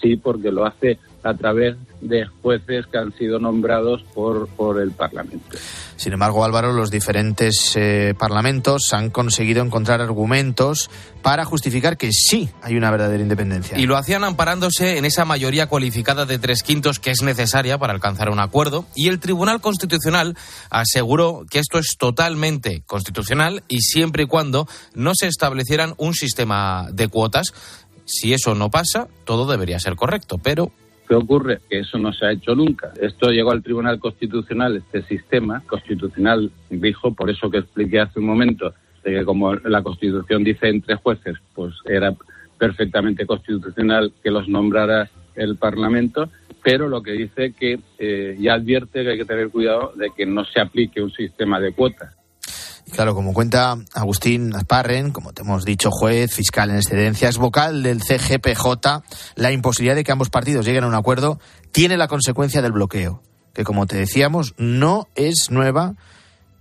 sí porque lo hace a través de jueces que han sido nombrados por, por el Parlamento. Sin embargo, Álvaro, los diferentes eh, parlamentos han conseguido encontrar argumentos para justificar que sí hay una verdadera independencia. Y lo hacían amparándose en esa mayoría cualificada de tres quintos que es necesaria para alcanzar un acuerdo. Y el Tribunal Constitucional aseguró que esto es totalmente constitucional y siempre y cuando no se establecieran un sistema de cuotas. Si eso no pasa, todo debería ser correcto, pero ¿Qué ocurre? Que eso no se ha hecho nunca. Esto llegó al Tribunal Constitucional, este sistema constitucional dijo, por eso que expliqué hace un momento, que como la Constitución dice entre jueces, pues era perfectamente constitucional que los nombrara el Parlamento, pero lo que dice que eh, ya advierte que hay que tener cuidado de que no se aplique un sistema de cuotas. Y claro, como cuenta Agustín Asparren, como te hemos dicho, juez, fiscal en excedencias, vocal del CGPJ, la imposibilidad de que ambos partidos lleguen a un acuerdo tiene la consecuencia del bloqueo, que como te decíamos, no es nueva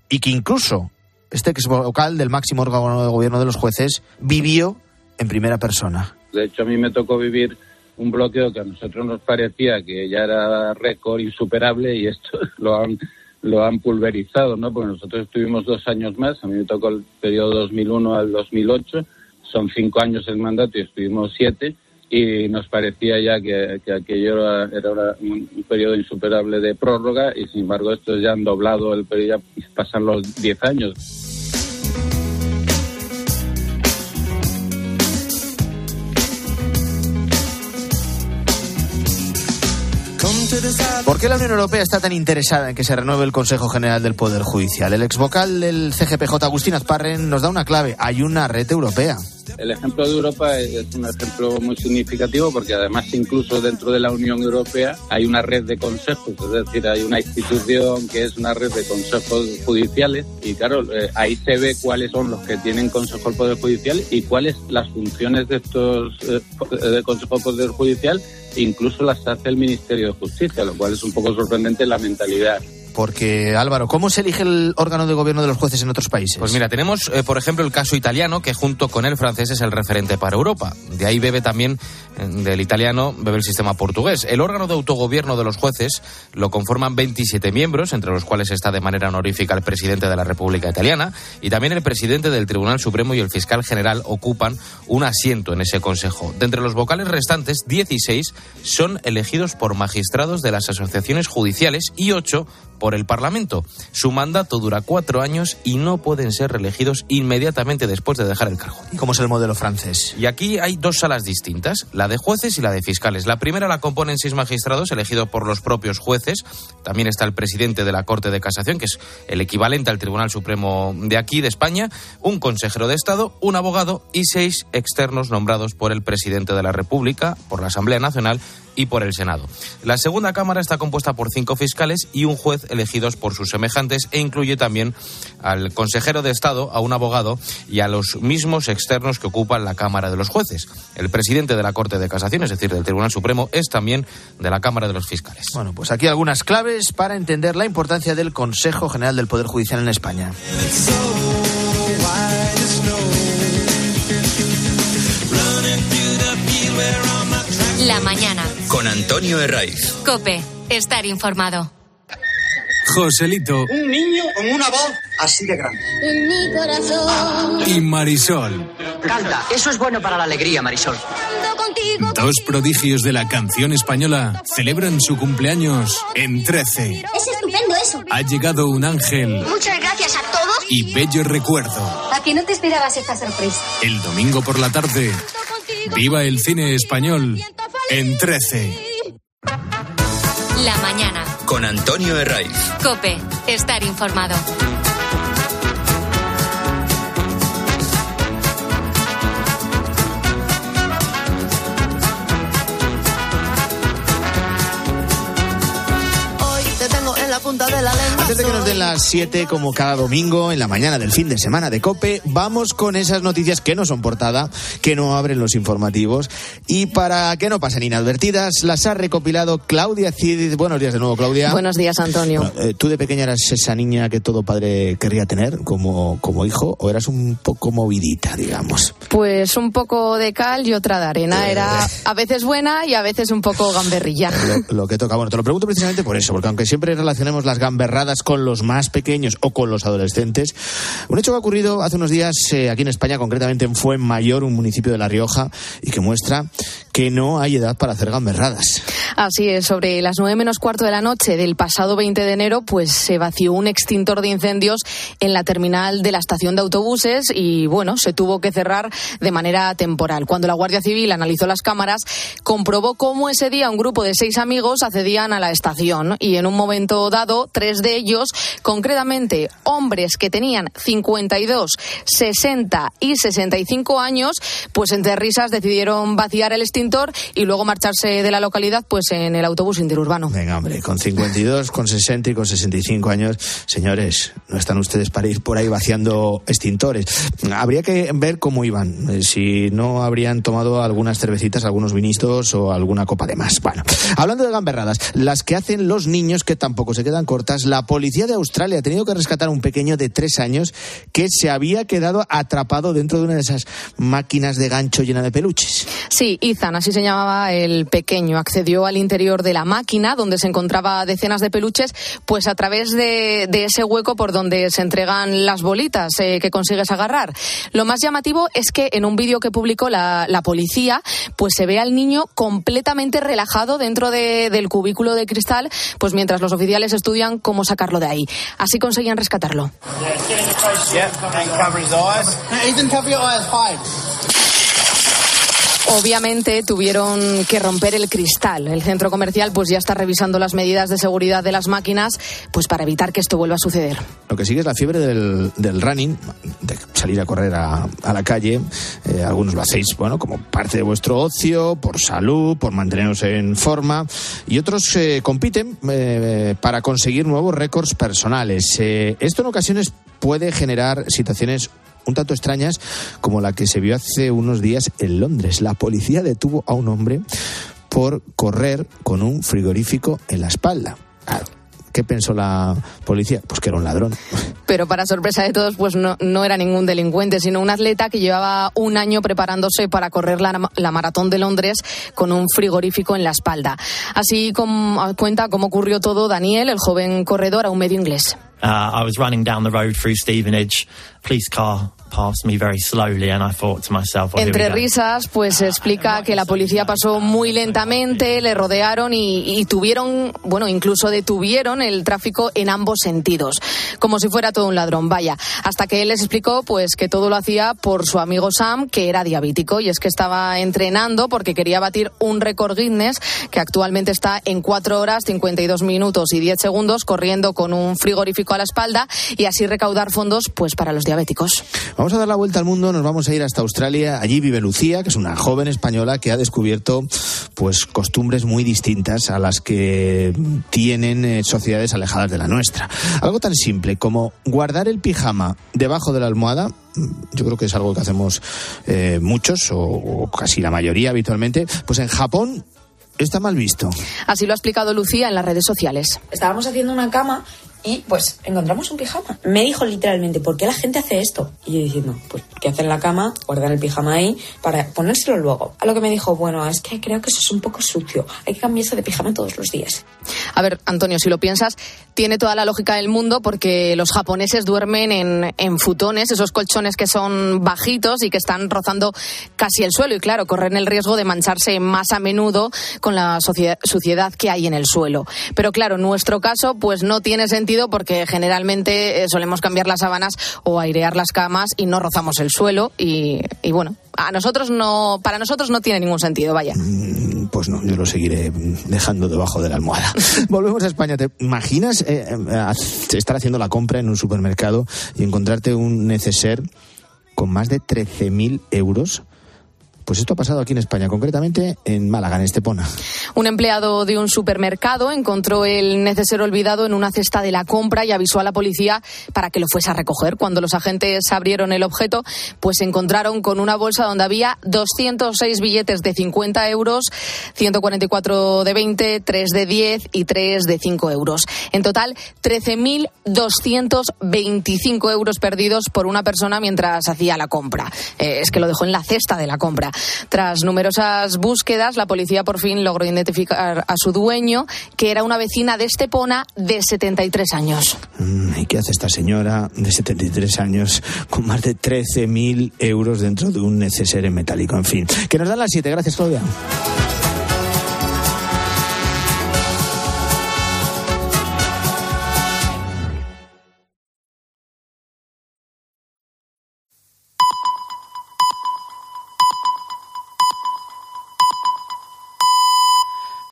y que incluso este ex vocal del máximo órgano de gobierno de los jueces vivió en primera persona. De hecho, a mí me tocó vivir un bloqueo que a nosotros nos parecía que ya era récord insuperable y esto lo han lo han pulverizado, ¿no? Porque nosotros estuvimos dos años más, a mí me tocó el periodo 2001 al 2008, son cinco años el mandato y estuvimos siete, y nos parecía ya que, que aquello era, un, periodo insuperable de prórroga y sin embargo estos ya han doblado el periodo, ya pasan los diez años. ¿Por qué la Unión Europea está tan interesada en que se renueve el Consejo General del Poder Judicial? El ex vocal del CGPJ, Agustín Azparren, nos da una clave. Hay una red europea. El ejemplo de Europa es un ejemplo muy significativo porque además incluso dentro de la Unión Europea hay una red de consejos, es decir, hay una institución que es una red de consejos judiciales y claro, eh, ahí se ve cuáles son los que tienen consejo del Poder Judicial y cuáles las funciones de estos eh, de consejo del Poder Judicial incluso las hace el Ministerio de Justicia, lo cual es un poco sorprendente la mentalidad. Porque, Álvaro, ¿cómo se elige el órgano de gobierno de los jueces en otros países? Pues mira, tenemos, eh, por ejemplo, el caso italiano, que junto con el francés es el referente para Europa. De ahí bebe también, eh, del italiano, bebe el sistema portugués. El órgano de autogobierno de los jueces lo conforman 27 miembros, entre los cuales está de manera honorífica el presidente de la República Italiana, y también el presidente del Tribunal Supremo y el fiscal general ocupan un asiento en ese consejo. De entre los vocales restantes, 16 son elegidos por magistrados de las asociaciones judiciales y 8 por el Parlamento. Su mandato dura cuatro años y no pueden ser reelegidos inmediatamente después de dejar el cargo. ¿Y cómo es el modelo francés? Y aquí hay dos salas distintas, la de jueces y la de fiscales. La primera la componen seis magistrados elegidos por los propios jueces. También está el presidente de la Corte de Casación, que es el equivalente al Tribunal Supremo de aquí, de España, un consejero de Estado, un abogado y seis externos nombrados por el presidente de la República, por la Asamblea Nacional y por el Senado. La segunda Cámara está compuesta por cinco fiscales y un juez elegidos por sus semejantes e incluye también al consejero de Estado, a un abogado y a los mismos externos que ocupan la Cámara de los Jueces. El presidente de la Corte de Casación, es decir, del Tribunal Supremo, es también de la Cámara de los Fiscales. Bueno, pues aquí algunas claves para entender la importancia del Consejo General del Poder Judicial en España. La mañana. Con Antonio Herraiz. Cope. Estar informado. Joselito Un niño con una voz así de grande. En mi corazón. y Marisol, Canta, eso es bueno para la alegría, Marisol. contigo. dos prodigios de la canción española, celebran su cumpleaños en 13. Es estupendo eso. Ha llegado un ángel Muchas gracias a todos. y bello recuerdo. ¿A que no te esperabas esta sorpresa? El domingo por la tarde, viva el cine español en 13. La mañana. Con Antonio Herraiz. Cope. Estar informado. Punta de la lengua. Antes de que nos den las 7, como cada domingo, en la mañana del fin de semana de Cope, vamos con esas noticias que no son portada, que no abren los informativos. Y para que no pasen inadvertidas, las ha recopilado Claudia Cid. Buenos días de nuevo, Claudia. Buenos días, Antonio. Bueno, eh, ¿Tú de pequeña eras esa niña que todo padre querría tener como, como hijo o eras un poco movidita, digamos? Pues un poco de cal y otra de arena. Era a veces buena y a veces un poco gamberrilla. Lo, lo que toca. Bueno, te lo pregunto precisamente por eso, porque aunque siempre relacionemos las gamberradas con los más pequeños o con los adolescentes, un hecho que ha ocurrido hace unos días eh, aquí en España, concretamente en Fuenmayor, un municipio de La Rioja, y que muestra que no hay edad para hacer gamberradas. Así es, sobre las nueve menos cuarto de la noche del pasado 20 de enero, pues se vació un extintor de incendios en la terminal de la estación de autobuses y bueno, se tuvo que cerrar de manera temporal. Cuando la Guardia Civil analizó las cámaras, comprobó cómo ese día un grupo de seis amigos accedían a la estación y en un momento dado, tres de ellos, concretamente hombres que tenían 52, 60 y 65 años, pues entre risas decidieron vaciar el extintor y luego marcharse de la localidad pues en el autobús interurbano. Venga, hombre, con 52, con 60 y con 65 años, señores, no están ustedes para ir por ahí vaciando extintores. Habría que ver cómo iban, eh, si no habrían tomado algunas cervecitas, algunos vinitos o alguna copa de más. Bueno, hablando de gamberradas, las que hacen los niños que tampoco se quedan cortas, la policía de Australia ha tenido que rescatar a un pequeño de tres años que se había quedado atrapado dentro de una de esas máquinas de gancho llena de peluches. Sí, Ethan, así se llamaba el pequeño, accedió al interior de la máquina donde se encontraba decenas de peluches, pues a través de, de ese hueco por donde se entregan las bolitas eh, que consigues agarrar. Lo más llamativo es que en un vídeo que publicó la, la policía, pues se ve al niño completamente relajado dentro de- del cubículo de cristal, pues mientras los oficiales estudian cómo sacarlo de ahí. Así conseguían rescatarlo. Obviamente tuvieron que romper el cristal. El centro comercial pues ya está revisando las medidas de seguridad de las máquinas pues para evitar que esto vuelva a suceder. Lo que sigue es la fiebre del, del running, de salir a correr a, la calle. Eh, algunos lo hacéis, bueno, como parte de vuestro ocio, por salud, por manteneros en forma. Y otros eh, compiten eh, para conseguir nuevos récords personales. Eh, esto en ocasiones puede generar situaciones un tanto extrañas como la que se vio hace unos días en Londres. La policía detuvo a un hombre por correr con un frigorífico en la espalda. Claro, ¿Qué pensó la policía? Pues que era un ladrón. Pero para sorpresa de todos, pues no, no era ningún delincuente, sino un atleta que llevaba un año preparándose para correr la, la maratón de Londres con un frigorífico en la espalda. Así como cuenta cómo ocurrió todo Daniel, el joven corredor, a un medio inglés. Uh, I was running down the road through Stevenage. Police car Entre risas, pues explica que la policía pasó muy lentamente, le rodearon y, y tuvieron, bueno, incluso detuvieron el tráfico en ambos sentidos, como si fuera todo un ladrón, vaya. Hasta que él les explicó, pues, que todo lo hacía por su amigo Sam, que era diabético, y es que estaba entrenando porque quería batir un récord Guinness que actualmente está en 4 horas, 52 minutos y 10 segundos, corriendo con un frigorífico a la espalda y así recaudar fondos, pues, para los diabéticos. Vamos a dar la vuelta al mundo, nos vamos a ir hasta Australia. Allí vive Lucía, que es una joven española que ha descubierto pues costumbres muy distintas a las que tienen eh, sociedades alejadas de la nuestra. Algo tan simple como guardar el pijama debajo de la almohada. mm, Yo creo que es algo que hacemos eh, muchos o, o casi la mayoría habitualmente. Pues en Japón está mal visto. Así lo ha explicado Lucía en las redes sociales. Estábamos haciendo una cama y pues encontramos un pijama. Me dijo literalmente, ¿por qué la gente hace esto? Y yo diciendo, pues que hacen la cama, guardan el pijama ahí para ponérselo luego. A lo que me dijo, bueno, es que creo que eso es un poco sucio. Hay que cambiarse de pijama todos los días. A ver, Antonio, si lo piensas, tiene toda la lógica del mundo porque los japoneses duermen en, futones, esos colchones que son bajitos y que están rozando casi el suelo. Y claro, corren el riesgo de mancharse más a menudo con la suciedad que hay en el suelo. Pero claro, nuestro caso, pues no tiene sentido porque generalmente eh, solemos cambiar las sábanas o airear las camas y no rozamos el suelo. Y, y bueno, A nosotros no, para nosotros no tiene ningún sentido, vaya. Pues no, yo lo seguiré dejando debajo de la almohada. Volvemos a España. ¿Te imaginas eh, eh, estar haciendo la compra en un supermercado y encontrarte un neceser con más de 13.000 euros? Pues esto ha pasado aquí en España, concretamente en Málaga, en Estepona. Un empleado de un supermercado encontró el neceser olvidado en una cesta de la compra y avisó a la policía para que lo fuese a recoger. Cuando los agentes abrieron el objeto, pues se encontraron con una bolsa donde había 206 billetes de 50 euros, 144 de 20, 3 de 10 y 3 de 5 euros. En total, 13.225 euros perdidos por una persona mientras hacía la compra. Eh, es que lo dejó en la cesta de la compra. Tras numerosas búsquedas, la policía por fin logró identificar a su dueño, que era una vecina de Estepona de 73 años. Mm, ¿Y qué hace esta señora de 73 años con más de 13.000 euros dentro de un neceser metálico? En fin, que nos dan las 7. Gracias, Claudia.